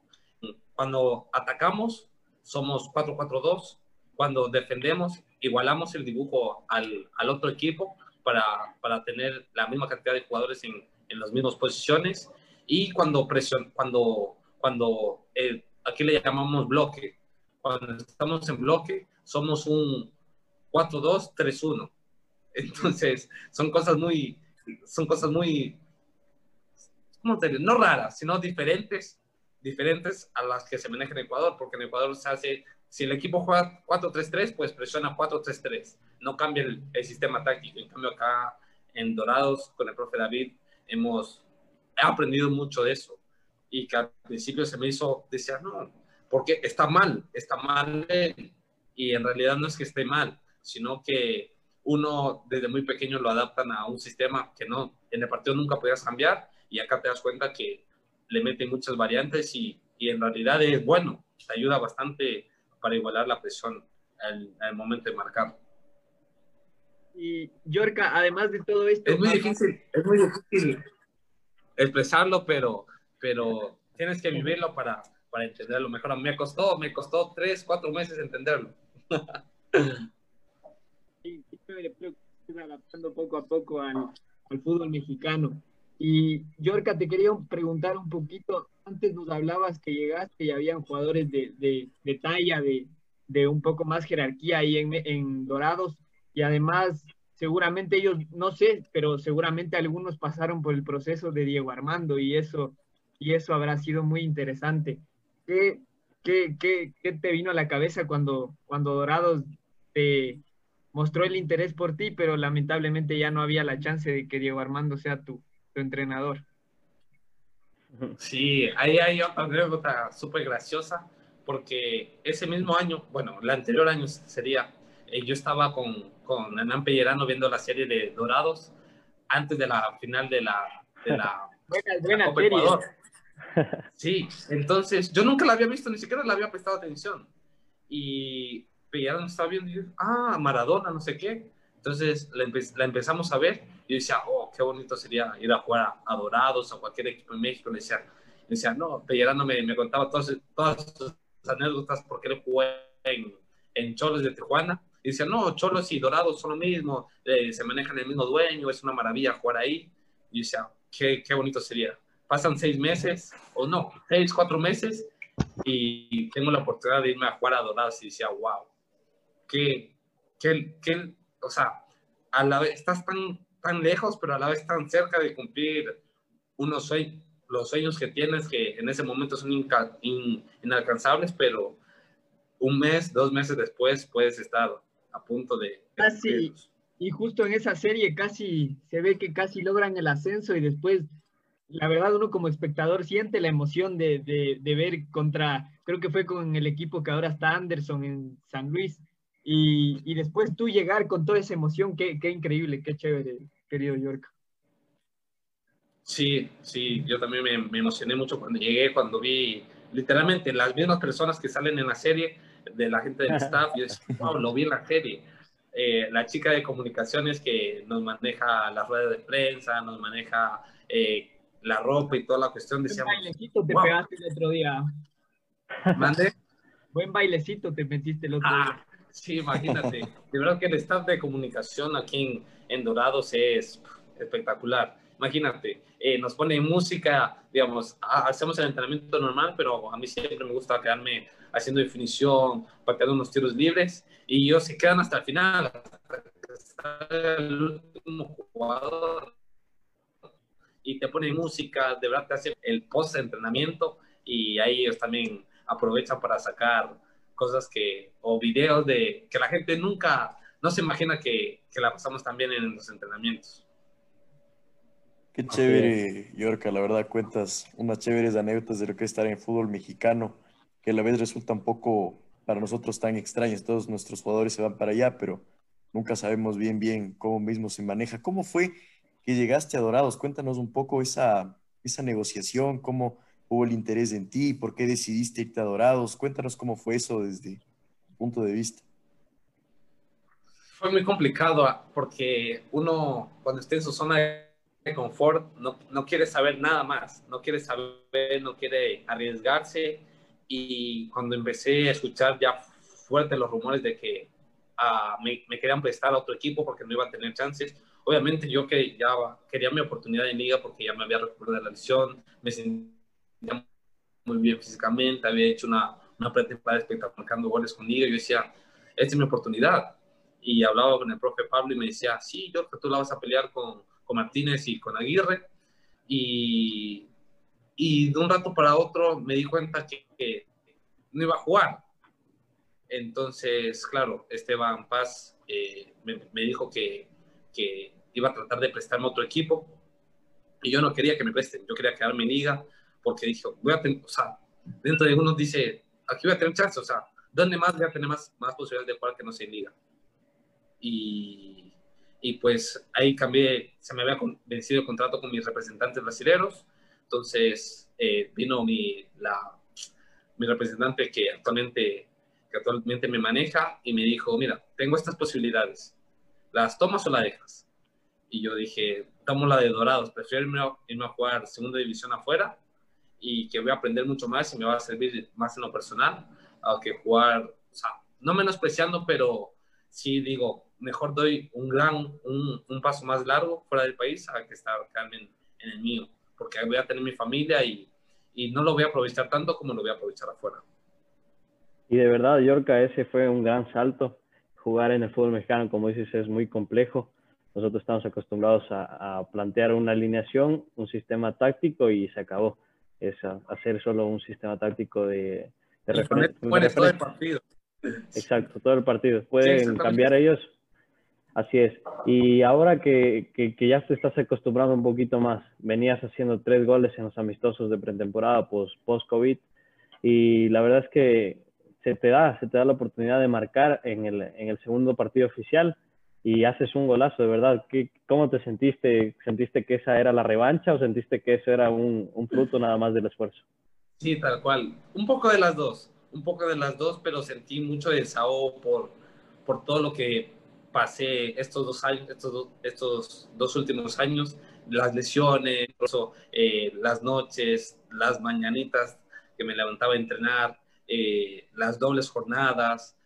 Cuando atacamos, somos 4-4-2, cuando defendemos, igualamos el dibujo al, al otro equipo para, para, tener la misma cantidad de jugadores en, en las mismas posiciones. Y cuando presión, cuando, cuando eh, aquí le llamamos bloque, cuando estamos en bloque, somos un 4-2-3-1. Entonces, son cosas muy, son cosas muy, ¿cómo te? No raras, sino diferentes, diferentes a las que se manejan en Ecuador, porque en Ecuador se hace, si el equipo juega 4-3-3, pues presiona 4-3-3, no cambia el, el sistema táctico. En cambio, acá en Dorados, con el profe David, hemos he aprendido mucho de eso. Y que al principio se me hizo, decía, no, porque está mal, está mal. Y en realidad no es que esté mal, sino que uno desde muy pequeño lo adaptan a un sistema que no, en el partido nunca podías cambiar y acá te das cuenta que le meten muchas variantes y, y en realidad es bueno, te ayuda bastante para igualar la presión al, al momento de marcar. Y Yorka, además de todo esto... Es muy difícil, es muy difícil expresarlo, pero, pero tienes que vivirlo para, para entenderlo mejor. Me costó, me costó tres, cuatro meses entenderlo. creo que adaptando poco a poco al, al fútbol mexicano. Y Yorka, te quería preguntar un poquito, antes nos hablabas que llegaste y habían jugadores de, de, de talla, de, de, un poco más jerarquía ahí en, en, Dorados, y además seguramente ellos, no sé, pero seguramente algunos pasaron por el proceso de Diego Armando y eso, y eso habrá sido muy interesante. ¿Qué, qué, qué, qué te vino a la cabeza cuando, cuando Dorados te mostró el interés por ti, pero lamentablemente ya no había la chance de que Diego Armando sea tu, entrenador. Sí, ahí hay otra anécdota súper graciosa, porque ese mismo año, bueno, el anterior año sería, eh, yo estaba con, con Hernán Pellerano viendo la serie de Dorados antes de la final de la, de la, buena, buena Copa Ecuador. Sí, entonces yo nunca la había visto, ni siquiera le había prestado atención. Y Pellerano estaba viendo y yo, ah, Maradona, no sé qué. Entonces la, empe la, empezamos a ver y yo decía, oh, qué bonito sería ir a jugar a, Dorados, a cualquier equipo en México. Le decía, le decía no, Pellerano me, me contaba todas, todas sus anécdotas porque él jugó en, en Cholos de Tijuana. Y decía, no, Cholos y Dorados son lo mismo, eh, se manejan el mismo dueño, es una maravilla jugar ahí. Y decía, qué, qué bonito sería. Pasan seis meses, o no, seis, cuatro meses, y tengo la oportunidad de irme a jugar a Dorados y decía, wow, qué, qué, qué o sea, a la vez estás tan, tan lejos, pero a la vez tan cerca de cumplir unos sueños, los sueños que tienes que en ese momento son in, inalcanzables, pero un mes, dos meses después puedes estar a punto de... Casi, y justo en esa serie casi se ve que casi logran el ascenso y después, la verdad, uno como espectador siente la emoción de, de, de ver contra, creo que fue con el equipo que ahora está Anderson en San Luis, y, y, después tú llegar con toda esa emoción, qué, qué increíble, qué chévere, querido York. Sí, sí, yo también me, me, emocioné mucho cuando llegué, cuando vi literalmente las mismas personas que salen en la serie, de la gente del staff, y decía, wow, lo vi en la serie. Eh, la chica de comunicaciones que nos maneja las redes de prensa, nos maneja eh, la ropa y toda la cuestión. Decíamos, Buen bailecito te wow. pegaste el otro día. ¿Mande? Buen bailecito te metiste el otro ah, día. Sí, imagínate. De verdad que el staff de comunicación aquí en, Dorados es espectacular. Imagínate, eh, nos pone música, digamos, hacemos el entrenamiento normal, pero a mí siempre me gusta quedarme haciendo definición, pateando unos tiros libres, y ellos se quedan hasta el final, hasta el último jugador, y te pone música, de verdad te hace el post-entrenamiento, y ahí ellos también aprovechan para sacar cosas que, o videos de que la gente nunca, no se imagina que, que la pasamos también en los entrenamientos. Qué chévere, Yorka, la verdad cuentas unas chéveres anécdotas de lo que es estar en el fútbol mexicano, que a la vez resulta un poco para nosotros tan extrañas. Todos nuestros jugadores se van para allá, pero nunca sabemos bien, bien cómo mismo se maneja. ¿Cómo fue que llegaste a Dorados? Cuéntanos un poco esa, esa negociación, cómo, hubo el interés en ti? ¿Por qué decidiste irte a Dorados? Cuéntanos cómo fue eso desde tu punto de vista. Fue muy complicado ah, porque uno cuando está en su zona de confort no, no quiere saber nada más, no quiere saber, no quiere arriesgarse y cuando empecé a escuchar ya fuerte los rumores de que uh, me, me, querían prestar a otro equipo porque no iba a tener chances, obviamente yo que ya quería mi oportunidad en liga porque ya me había recuperado de la lesión, me sentí muy bien físicamente, había hecho una, una pretemporada espectacular, marcando goles conmigo, yo decía, esta es mi oportunidad. Y hablaba con el profe Pablo y me decía, sí, yo que tú la vas a pelear con, con Martínez y con Aguirre. Y, y de un rato para otro me di cuenta que, que no iba a jugar. Entonces, claro, Esteban Paz eh, me, me, dijo que, que iba a tratar de prestarme otro equipo y yo no quería que me presten, yo quería quedarme en liga porque dije, voy a tener, o sea, dentro de uno dice, aquí voy a tener chance, o sea, ¿dónde más voy a tener más, más posibilidades de jugar que no se liga? Y, y pues ahí cambié, se me había vencido el contrato con mis representantes brasileños, entonces eh, vino mi, la, mi representante que actualmente, que actualmente me maneja y me dijo, mira, tengo estas posibilidades, ¿las tomas o las dejas? Y yo dije, tomo la de Dorados, prefiero irme a, irme a jugar segunda división afuera y que voy a aprender mucho más y me va a servir más en lo personal, que jugar, o sea, no menospreciando, pero sí digo, mejor doy un gran, un, un paso más largo fuera del país a que estar en, en el mío, porque voy a tener mi familia y, y no lo voy a aprovechar tanto como lo voy a aprovechar afuera. Y de verdad, Yorka, ese fue un gran salto. Jugar en el fútbol mexicano, como dices, es muy complejo. Nosotros estamos acostumbrados a, a plantear una alineación, un sistema táctico y se acabó. Es hacer solo un sistema táctico de, de referencia. todo el partido. Exacto, todo el partido. Pueden sí, cambiar ellos. Así es. Y ahora que, que, que, ya te estás acostumbrando un poquito más, venías haciendo tres goles en los amistosos de pretemporada post-COVID y la verdad es que se te da, se te da la oportunidad de marcar en el, en el segundo partido oficial y haces un golazo, de verdad. ¿Qué, ¿Cómo te sentiste? ¿Sentiste que esa era la revancha o sentiste que eso era un, un fruto nada más del esfuerzo? Sí, tal cual. Un poco de las dos, un poco de las dos, pero sentí mucho desahogo por, por todo lo que pasé estos dos años, estos dos, estos dos últimos años, las lesiones, incluso, eh, las noches, las mañanitas que me levantaba a entrenar, eh, las dobles jornadas,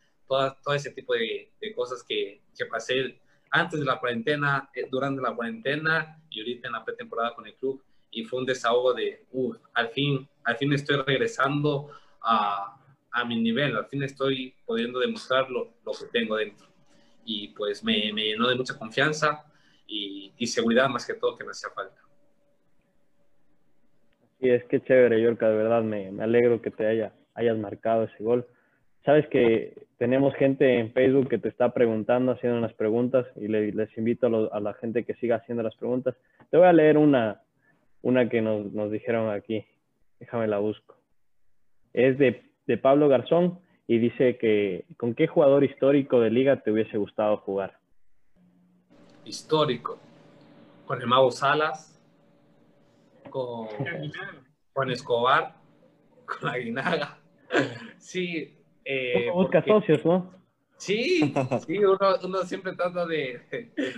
todo ese tipo de, de cosas que, que, pasé antes de la cuarentena, eh, durante la cuarentena y ahorita en la pretemporada con el club. Y fue un desahogo de, al fin, al fin estoy regresando a, a mi nivel, al fin estoy pudiendo demostrar lo, lo que tengo dentro. Y pues me, me, llenó de mucha confianza y, y, seguridad más que todo que me hacía falta. Sí, es que chévere, Yorka, de verdad me, me alegro que te haya, hayas marcado ese gol. Sabes que tenemos gente en Facebook que te está preguntando, haciendo unas preguntas y le, les invito a, lo, a, la gente que siga haciendo las preguntas. Te voy a leer una, una que nos, nos dijeron aquí. Déjame la busco. Es de, de Pablo Garzón y dice que ¿con qué jugador histórico de liga te hubiese gustado jugar? Histórico. Con el Mago Salas, con, con Escobar, con Aguinaga. Sí. Eh, busca porque, socios, ¿no? Sí, sí uno, uno, siempre trata de,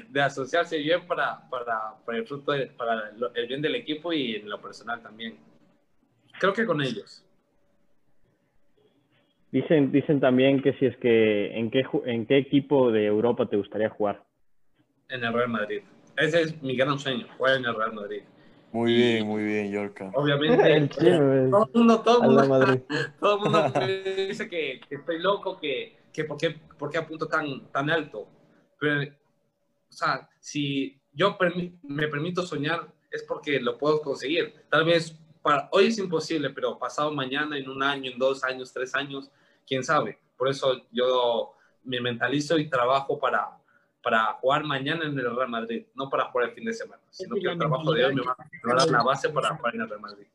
de asociarse bien para, para, para el fruto, de, para el bien del equipo y en lo personal también. Creo que con ellos. Dicen, dicen también que si es que en qué, en qué equipo de Europa te gustaría jugar. En el Real Madrid. Ese es mi gran sueño, jugar en el Real Madrid. Muy y, bien, muy bien, Yorka. Obviamente, todo el mundo, todo el mundo, todo el mundo me dice que, que, estoy loco, que, que por, qué, por qué apunto tan, tan alto. Pero, o sea, si yo permi me permito soñar, es porque lo puedo conseguir. Tal vez para, hoy es imposible, pero pasado mañana, en un año, en dos años, tres años, quién sabe. Por eso yo me mentalizo y trabajo para, para jugar mañana en el Real Madrid, no para jugar el fin de semana, sino que el trabajo de hoy me va, me va a dar la base para jugar en el Real Madrid.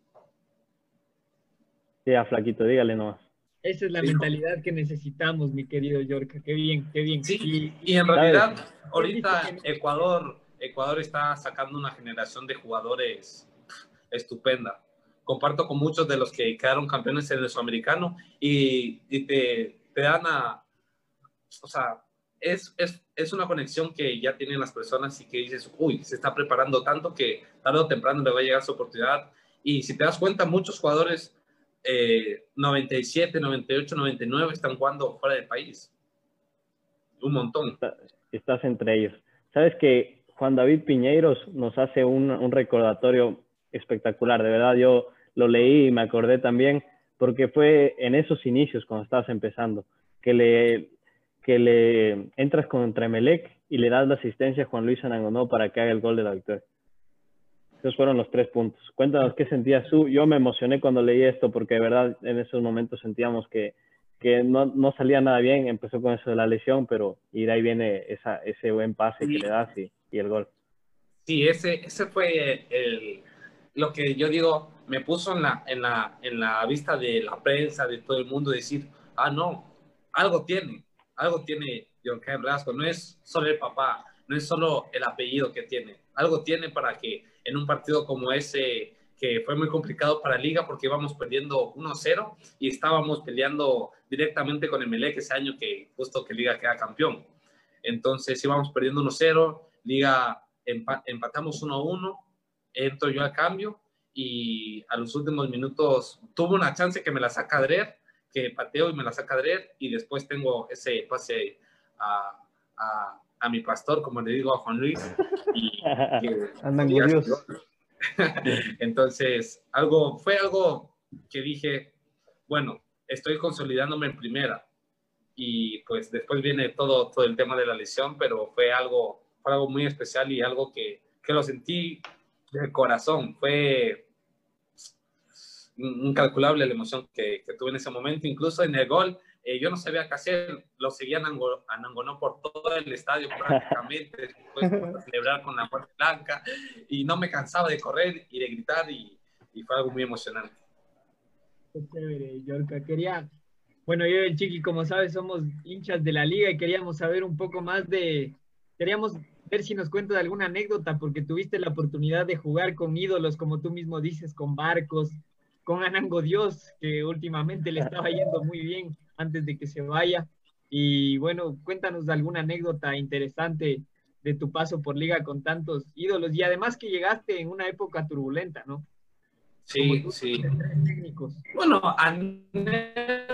Ya, flaquito, dígale nomás. Esa es la sí. mentalidad que necesitamos, mi querido Yorka. Qué bien, qué bien. Sí, y, y en realidad, ahorita Ecuador, Ecuador está sacando una generación de jugadores estupenda comparto con muchos de los que quedaron campeones en el sudamericano y, y te, te, dan a, o sea, es, es, es, una conexión que ya tienen las personas y que dices, uy, se está preparando tanto que tarde o temprano le va a llegar su oportunidad. Y si te das cuenta, muchos jugadores eh, 97, 98, 99 están jugando fuera del país. Un montón. Estás entre ellos. Sabes que Juan David Piñeiros nos hace un, un recordatorio espectacular. De verdad, yo lo leí y me acordé también, porque fue en esos inicios, cuando estabas empezando, que le, que le entras contra Emelec y le das la asistencia a Juan Luis Anangonó para que haga el gol de la victoria. Esos fueron los tres puntos. Cuéntanos qué sentías tú. Yo me emocioné cuando leí esto porque de verdad en esos momentos sentíamos que, que no, no, salía nada bien. Empezó con eso de la lesión, pero y de ahí viene esa, ese buen pase sí. que le das y, y, el gol. Sí, ese, ese fue el, lo que yo digo, me puso en la, en, la, en la vista de la prensa, de todo el mundo, decir, ah, no, algo tiene, algo tiene John Blasco, no es solo el papá, no es solo el apellido que tiene, algo tiene para que en un partido como ese, que fue muy complicado para Liga porque íbamos perdiendo 1-0 y estábamos peleando directamente con Emelec ese año que justo que Liga queda campeón. Entonces íbamos perdiendo 1-0, Liga empatamos 1-1, entro yo a cambio y a los últimos minutos tuve una chance que me la saca Drer, que pateo y me la saca y después tengo ese pase a, a, a mi pastor, como le digo a Juan Luis. Y, Andan Entonces, algo, fue algo que dije, bueno, estoy consolidándome en primera. Y pues después viene todo, todo el tema de la lesión, pero fue algo, fue algo muy especial y algo que, que lo sentí de corazón. Fue incalculable la emoción que, que, tuve en ese momento. Incluso en el gol, eh, yo no sabía qué hacer. Lo seguían Anangonó por todo el estadio prácticamente, después de celebrar con la puerta blanca. Y no me cansaba de correr y de gritar y, y fue algo muy emocionante. Qué chévere, Yorka. Quería, bueno, yo y el Chiqui, como sabes, somos hinchas de la liga y queríamos saber un poco más de, queríamos ver si nos cuentas alguna anécdota, porque tuviste la oportunidad de jugar con ídolos, como tú mismo dices, con Barcos, con Anango Dios, que últimamente le estaba yendo muy bien antes de que se vaya. Y bueno, cuéntanos alguna anécdota interesante de tu paso por liga con tantos ídolos y además que llegaste en una época turbulenta, ¿no? Sí, sí. Bueno, anécdotas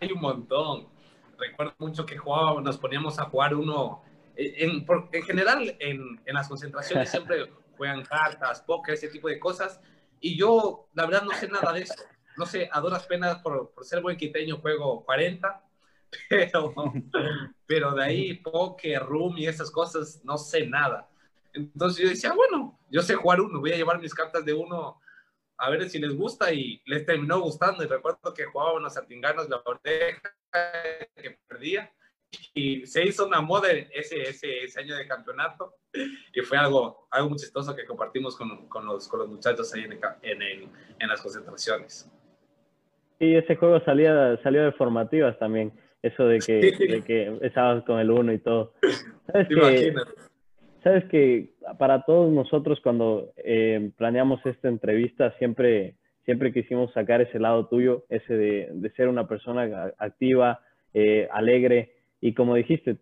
hay un montón. Recuerdo mucho que jugábamos, nos poníamos a jugar uno. En, en general, en, en, las concentraciones siempre juegan cartas, póker, ese tipo de cosas. Y yo, la verdad, no sé nada de eso. No sé, a duras penas, por, por ser buen quiteño, juego 40, pero, pero de ahí, poker, room y esas cosas, no sé nada. Entonces yo decía, bueno, yo sé jugar uno, voy a llevar mis cartas de uno a ver si les gusta y les terminó gustando. Y recuerdo que jugábamos a Tinganos la oreja que perdía y se hizo una moda ese, ese, ese, año de campeonato. Y fue algo, algo muy chistoso que compartimos con, con, los, con los, muchachos ahí en, en, el, en, las concentraciones. Y ese juego salía, salió de formativas también, eso de que, de que estabas con el uno y todo. ¿Sabes que, Sabes que para todos nosotros cuando eh, planeamos esta entrevista siempre, siempre quisimos sacar ese lado tuyo, ese de, de ser una persona activa, eh, alegre, y como dijiste,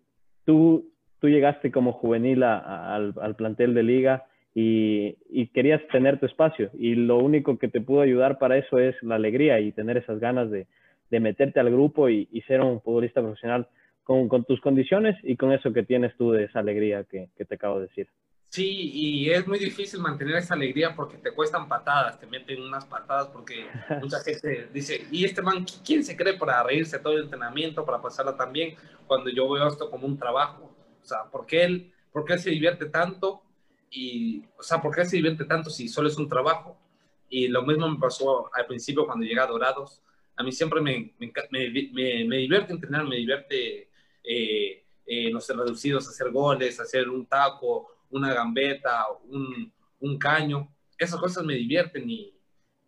tú, tú llegaste como juvenil al, al, plantel de liga y, querías tener tu espacio. Y lo único que te pudo ayudar para eso es la alegría y tener esas ganas de, de meterte al grupo y, ser un futbolista profesional con, tus condiciones y con eso que tienes tú de esa alegría que te acabo de decir. Sí, y es muy difícil mantener esa alegría porque te cuestan patadas, te meten unas patadas porque mucha gente dice, ¿y este man quién se cree para reírse todo el entrenamiento, para pasarla tan bien? Cuando yo veo esto como un trabajo, o sea, ¿por qué él, por qué él se divierte tanto? Y, o sea, ¿por qué se divierte tanto si solo es un trabajo? Y lo mismo me pasó al principio cuando llegué a Dorados. A mí siempre me, me, me, me divierte entrenar, me divierte, eh, eh, no sé, reducidos, hacer goles, hacer un taco, una gambeta, un, un caño. Esas cosas me divierten y,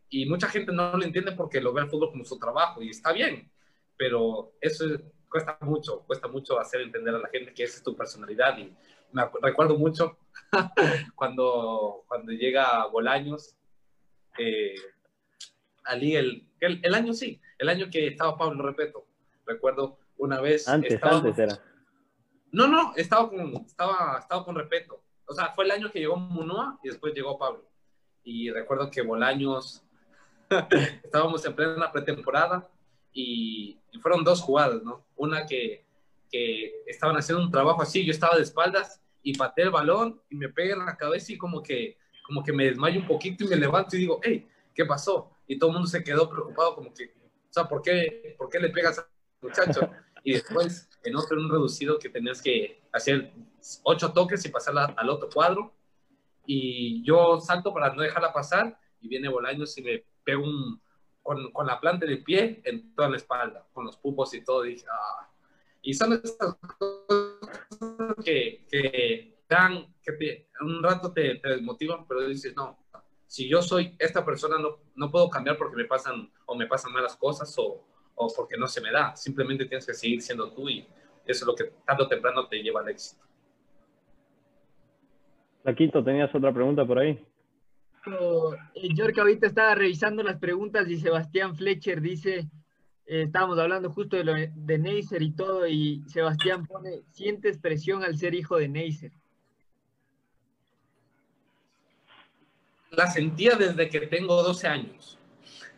y mucha gente no lo entiende porque lo ve el fútbol como su trabajo y está bien, pero eso cuesta mucho, cuesta mucho hacer entender a la gente que esa es tu personalidad y me recuerdo mucho cuando, cuando llega Bolaños, eh, Ali, el, el, el, año sí, el año que estaba Pablo Repeto, recuerdo una vez... Antes, antes era. No, no, estaba con, estaba, estaba con Repeto o sea, fue el año que llegó Munua y después llegó Pablo. Y recuerdo que Bolaños, estábamos en plena pretemporada y, fueron dos jugadas, ¿no? Una que, que estaban haciendo un trabajo así, yo estaba de espaldas y pateé el balón y me pega en la cabeza y como que, como que me desmayo un poquito y me levanto y digo, hey, ¿qué pasó? Y todo el mundo se quedó preocupado como que, o sea, ¿por qué, ¿por qué le pegas al muchacho? Y después, en otro, en un reducido que tenías que hacer ocho toques y pasarla al otro cuadro. Y yo salto para no dejarla pasar y viene Bolaños y me pega un, con, con, la planta del pie en toda la espalda, con los pupos y todo. Y, dije, ah". y son estas cosas que, que dan, que te, un rato te, te, desmotivan, pero dices, no, si yo soy esta persona, no, no puedo cambiar porque me pasan o me pasan malas cosas o, o porque no se me da. Simplemente tienes que seguir siendo tú y eso es lo que tarde o temprano te lleva al éxito. Paquito, ¿tenías otra pregunta por ahí? York ahorita estaba revisando las preguntas y Sebastián Fletcher dice, eh, estábamos hablando justo de, lo, de Neisser y todo, y Sebastián pone, ¿sientes presión al ser hijo de Neisser? La sentía desde que tengo 12 años.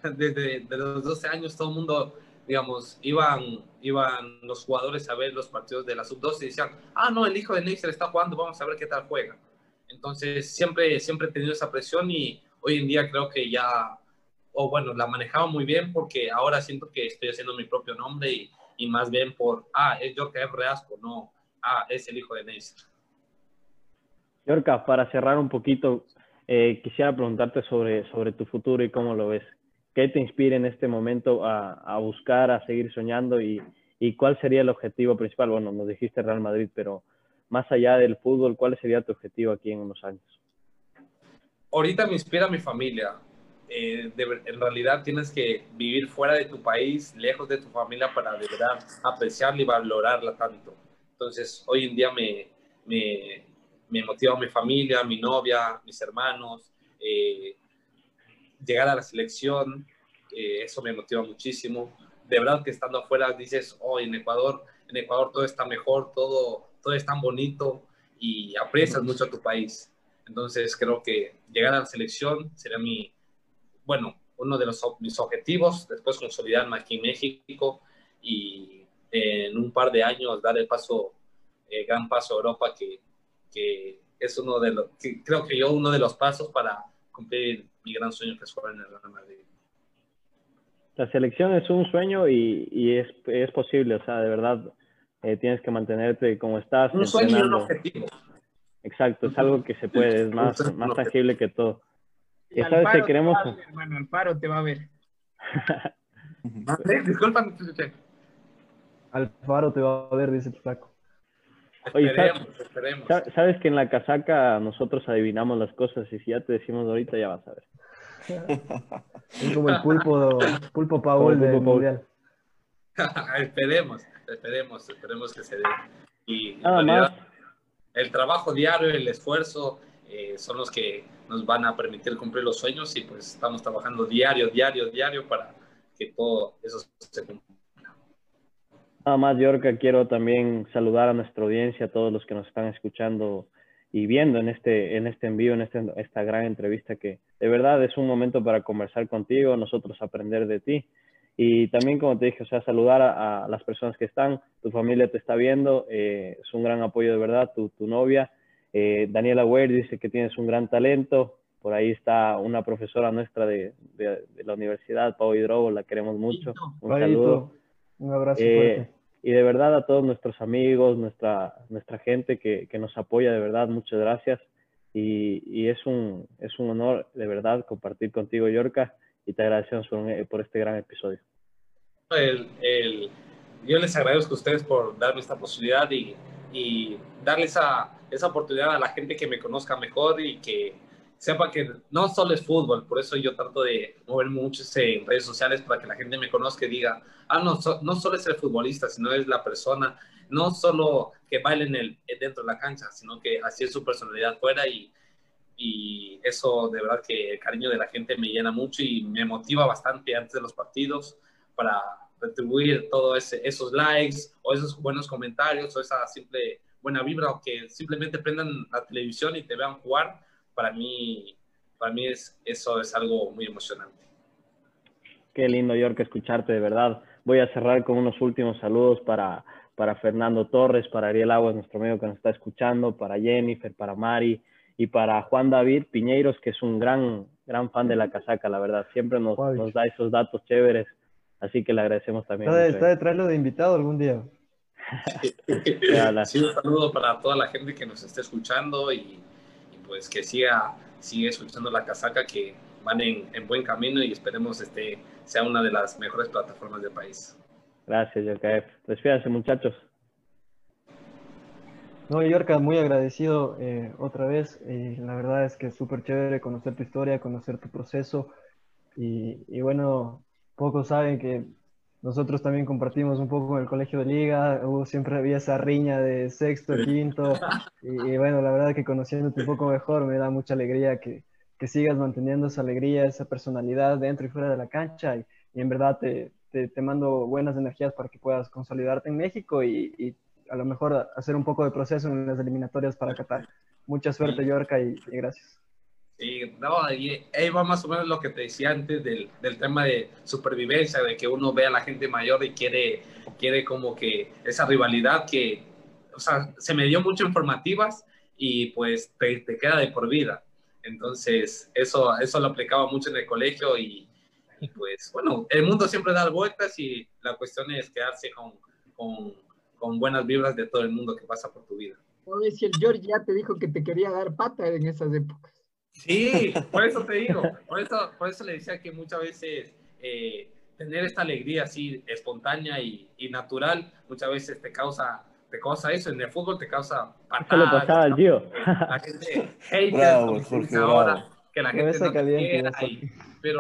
Desde los 12 años todo el mundo, digamos, iban, iban los jugadores a ver los partidos de la sub-12 y decían, ah, no, el hijo de Neisser está jugando, vamos a ver qué tal juega. Entonces, siempre, siempre he tenido esa presión y hoy en día creo que ya, o bueno, la manejaba muy bien porque ahora siento que estoy haciendo mi propio nombre y, más bien por, ah, es Yorka Reasco, no, ah, es el hijo de Neisser. Yorka, para cerrar un poquito, eh, quisiera preguntarte sobre, sobre tu futuro y cómo lo ves. ¿Qué te inspira en este momento a, a buscar, a seguir soñando y, y cuál sería el objetivo principal? Bueno, nos dijiste Real Madrid, pero más allá del fútbol, ¿cuál sería tu objetivo aquí en unos años? Ahorita me inspira mi familia. Eh, en realidad tienes que vivir fuera de tu país, lejos de tu familia para de verdad apreciarla y valorarla tanto. Entonces, hoy en día me, me, me motiva mi familia, mi novia, mis hermanos, eh, llegar a la selección, eh, eso me motiva muchísimo. De verdad que estando afuera dices, oh, en Ecuador, en Ecuador todo está mejor, todo, todo es tan bonito y aprecias mucho a tu país. Entonces creo que llegar a la selección sería mi, bueno, uno de los, mis objetivos, después consolidarme aquí en México y en un par de años dar el paso, el gran paso a Europa que, que es uno de los, creo que yo uno de los pasos para cumplir mi gran sueño que es jugar en el Real Madrid. La selección es un sueño y, y es, es posible, o sea, de verdad, eh, tienes que mantenerte como estás. Un sueño y un objetivo. Exacto, es algo que se puede, es más, más tangible que todo. Y sabes que queremos... Te ver, hermano, Alfaro te va a ver. Disculpa, Alfaro te va a ver, dice el flaco. Oye, esperemos, esperemos. sabes que en la casaca nosotros adivinamos las cosas y si ya te decimos ahorita ya vas a ver. es como el pulpo, pulpo Paul del mundial. esperemos esperemos, esperemos que se dé. Y en realidad, el trabajo diario, el esfuerzo, eh, son los que nos van a permitir cumplir los sueños y pues estamos trabajando diario, diario, diario para que todo eso se cumpla. Nada más, Yorka, quiero también saludar a nuestra audiencia, a todos los que nos están escuchando y viendo en este, en este envío, en este, esta gran entrevista que de verdad es un momento para conversar contigo, nosotros aprender de ti y también, como te dije, o sea, saludar a, las personas que están, tu familia te está viendo, eh, es un gran apoyo de verdad, tu, tu novia. Eh, Daniela Weir dice que tienes un gran talento, por ahí está una profesora nuestra de, de, la universidad, Pau Hidrobo, la queremos mucho. Un saludo. Un abrazo eh, fuerte. Y de verdad a todos nuestros amigos, nuestra, nuestra gente que, que nos apoya, de verdad, muchas gracias. Y, y, es, un, es un honor, de verdad, compartir contigo, Yorka, y te agradecemos por, por este gran episodio el, yo les agradezco a ustedes por darme esta posibilidad y, y darle esa, esa oportunidad a la gente que me conozca mejor y que sepa que no solo es fútbol, por eso yo trato de moverme mucho en redes sociales para que la gente me conozca y diga, ah, no, no solo es el futbolista, sino es la persona, no solo que baile en el, dentro de la cancha, sino que así es su personalidad fuera y, y eso de verdad que el cariño de la gente me llena mucho y me motiva bastante antes de los partidos para retribuir todos esos likes o esos buenos comentarios o esa simple buena vibra o que simplemente prendan la televisión y te vean jugar, para mí, para mí es, eso es algo muy emocionante. Qué lindo, York, escucharte, de verdad. Voy a cerrar con unos últimos saludos para, para Fernando Torres, para Ariel Aguas, nuestro amigo que nos está escuchando, para Jennifer, para Mari y para Juan David Piñeiros, que es un gran, gran fan de la casaca, la verdad. Siempre nos, nos da esos datos chéveres Así que le agradecemos también. Está, está de traerlo de invitado algún día. Sí, un saludo para toda la gente que nos esté escuchando y, pues que siga, sigue escuchando la casaca, que van en, en, buen camino y esperemos este sea una de las mejores plataformas del país. Gracias, YKF. Despídanse, muchachos. No, Yorka, muy agradecido eh, otra vez. y la verdad es que es súper chévere conocer tu historia, conocer tu proceso. Y, y bueno, pocos saben que nosotros también compartimos un poco en el colegio de liga, hubo, siempre había esa riña de sexto, quinto, y, bueno, la verdad que conociéndote un poco mejor me da mucha alegría que, que sigas manteniendo esa alegría, esa personalidad dentro y fuera de la cancha, y, en verdad te, te, te, mando buenas energías para que puedas consolidarte en México y, y, a lo mejor hacer un poco de proceso en las eliminatorias para Qatar. Mucha suerte, Yorka, y, y gracias. Sí, no, y ahí va más o menos lo que te decía antes del, del, tema de supervivencia, de que uno ve a la gente mayor y quiere, quiere como que esa rivalidad que, o sea, se me dio mucho informativas y pues te, te queda de por vida. Entonces, eso, eso lo aplicaba mucho en el colegio y, y, pues, bueno, el mundo siempre da vueltas y la cuestión es quedarse con, con, con buenas vibras de todo el mundo que pasa por tu vida. Oye, si el George ya te dijo que te quería dar pata en esas épocas. Sí, por eso te digo, por eso, por eso le decía que muchas veces eh, tener esta alegría así espontánea y, y, natural, muchas veces te causa, te causa eso, en el fútbol te causa patadas. Eso pasaba al tío. La gente hater, bravo, Jorge, ahora, que la gente no quiera, y, pero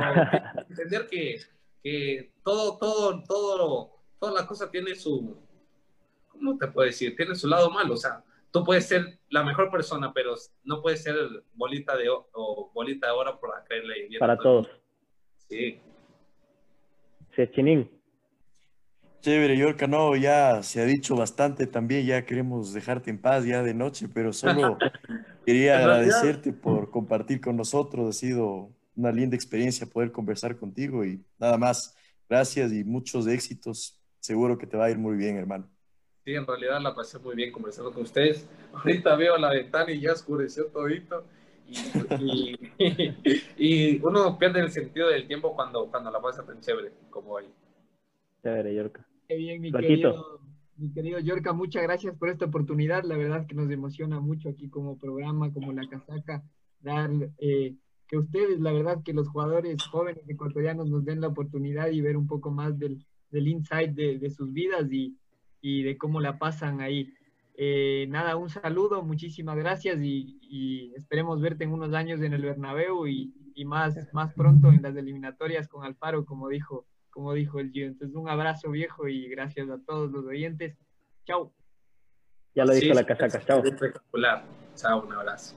entender que, que todo, todo, todo, toda la cosa tiene su, ¿cómo te puedo decir? Tiene su lado malo, o sea, tú puedes ser la mejor persona, pero no puedes ser bolita de, o bolita de oro por creerle. Para todos. Sí. Sí, Chinín. Chévere, Yorka, no, ya se ha dicho bastante también, ya queremos dejarte en paz ya de noche, pero solo quería agradecerte por compartir con nosotros, ha sido una linda experiencia poder conversar contigo y nada más, gracias y muchos éxitos, seguro que te va a ir muy bien, hermano. Sí, en realidad la pasé muy bien conversando con ustedes. Ahorita veo la ventana y ya oscureció todito. Y, y, y, uno pierde el sentido del tiempo cuando, cuando la pasa tan chévere como hoy. Chévere, Yorka. Qué bien, mi querido, mi querido Yorka, muchas gracias por esta oportunidad. La verdad que nos emociona mucho aquí como programa, como La Casaca, dar eh, que ustedes, la verdad que los jugadores jóvenes ecuatorianos nos den la oportunidad y ver un poco más del, del insight de, de sus vidas y y de cómo la pasan ahí. Eh, nada, un saludo, muchísimas gracias y, y, esperemos verte en unos años en el Bernabéu y, y, más, más pronto en las eliminatorias con Alfaro, como dijo, como dijo el Gio. Entonces, un abrazo viejo y gracias a todos los oyentes. Chao. Ya lo dijo sí, la casaca, chao. Espectacular. Chao, un abrazo.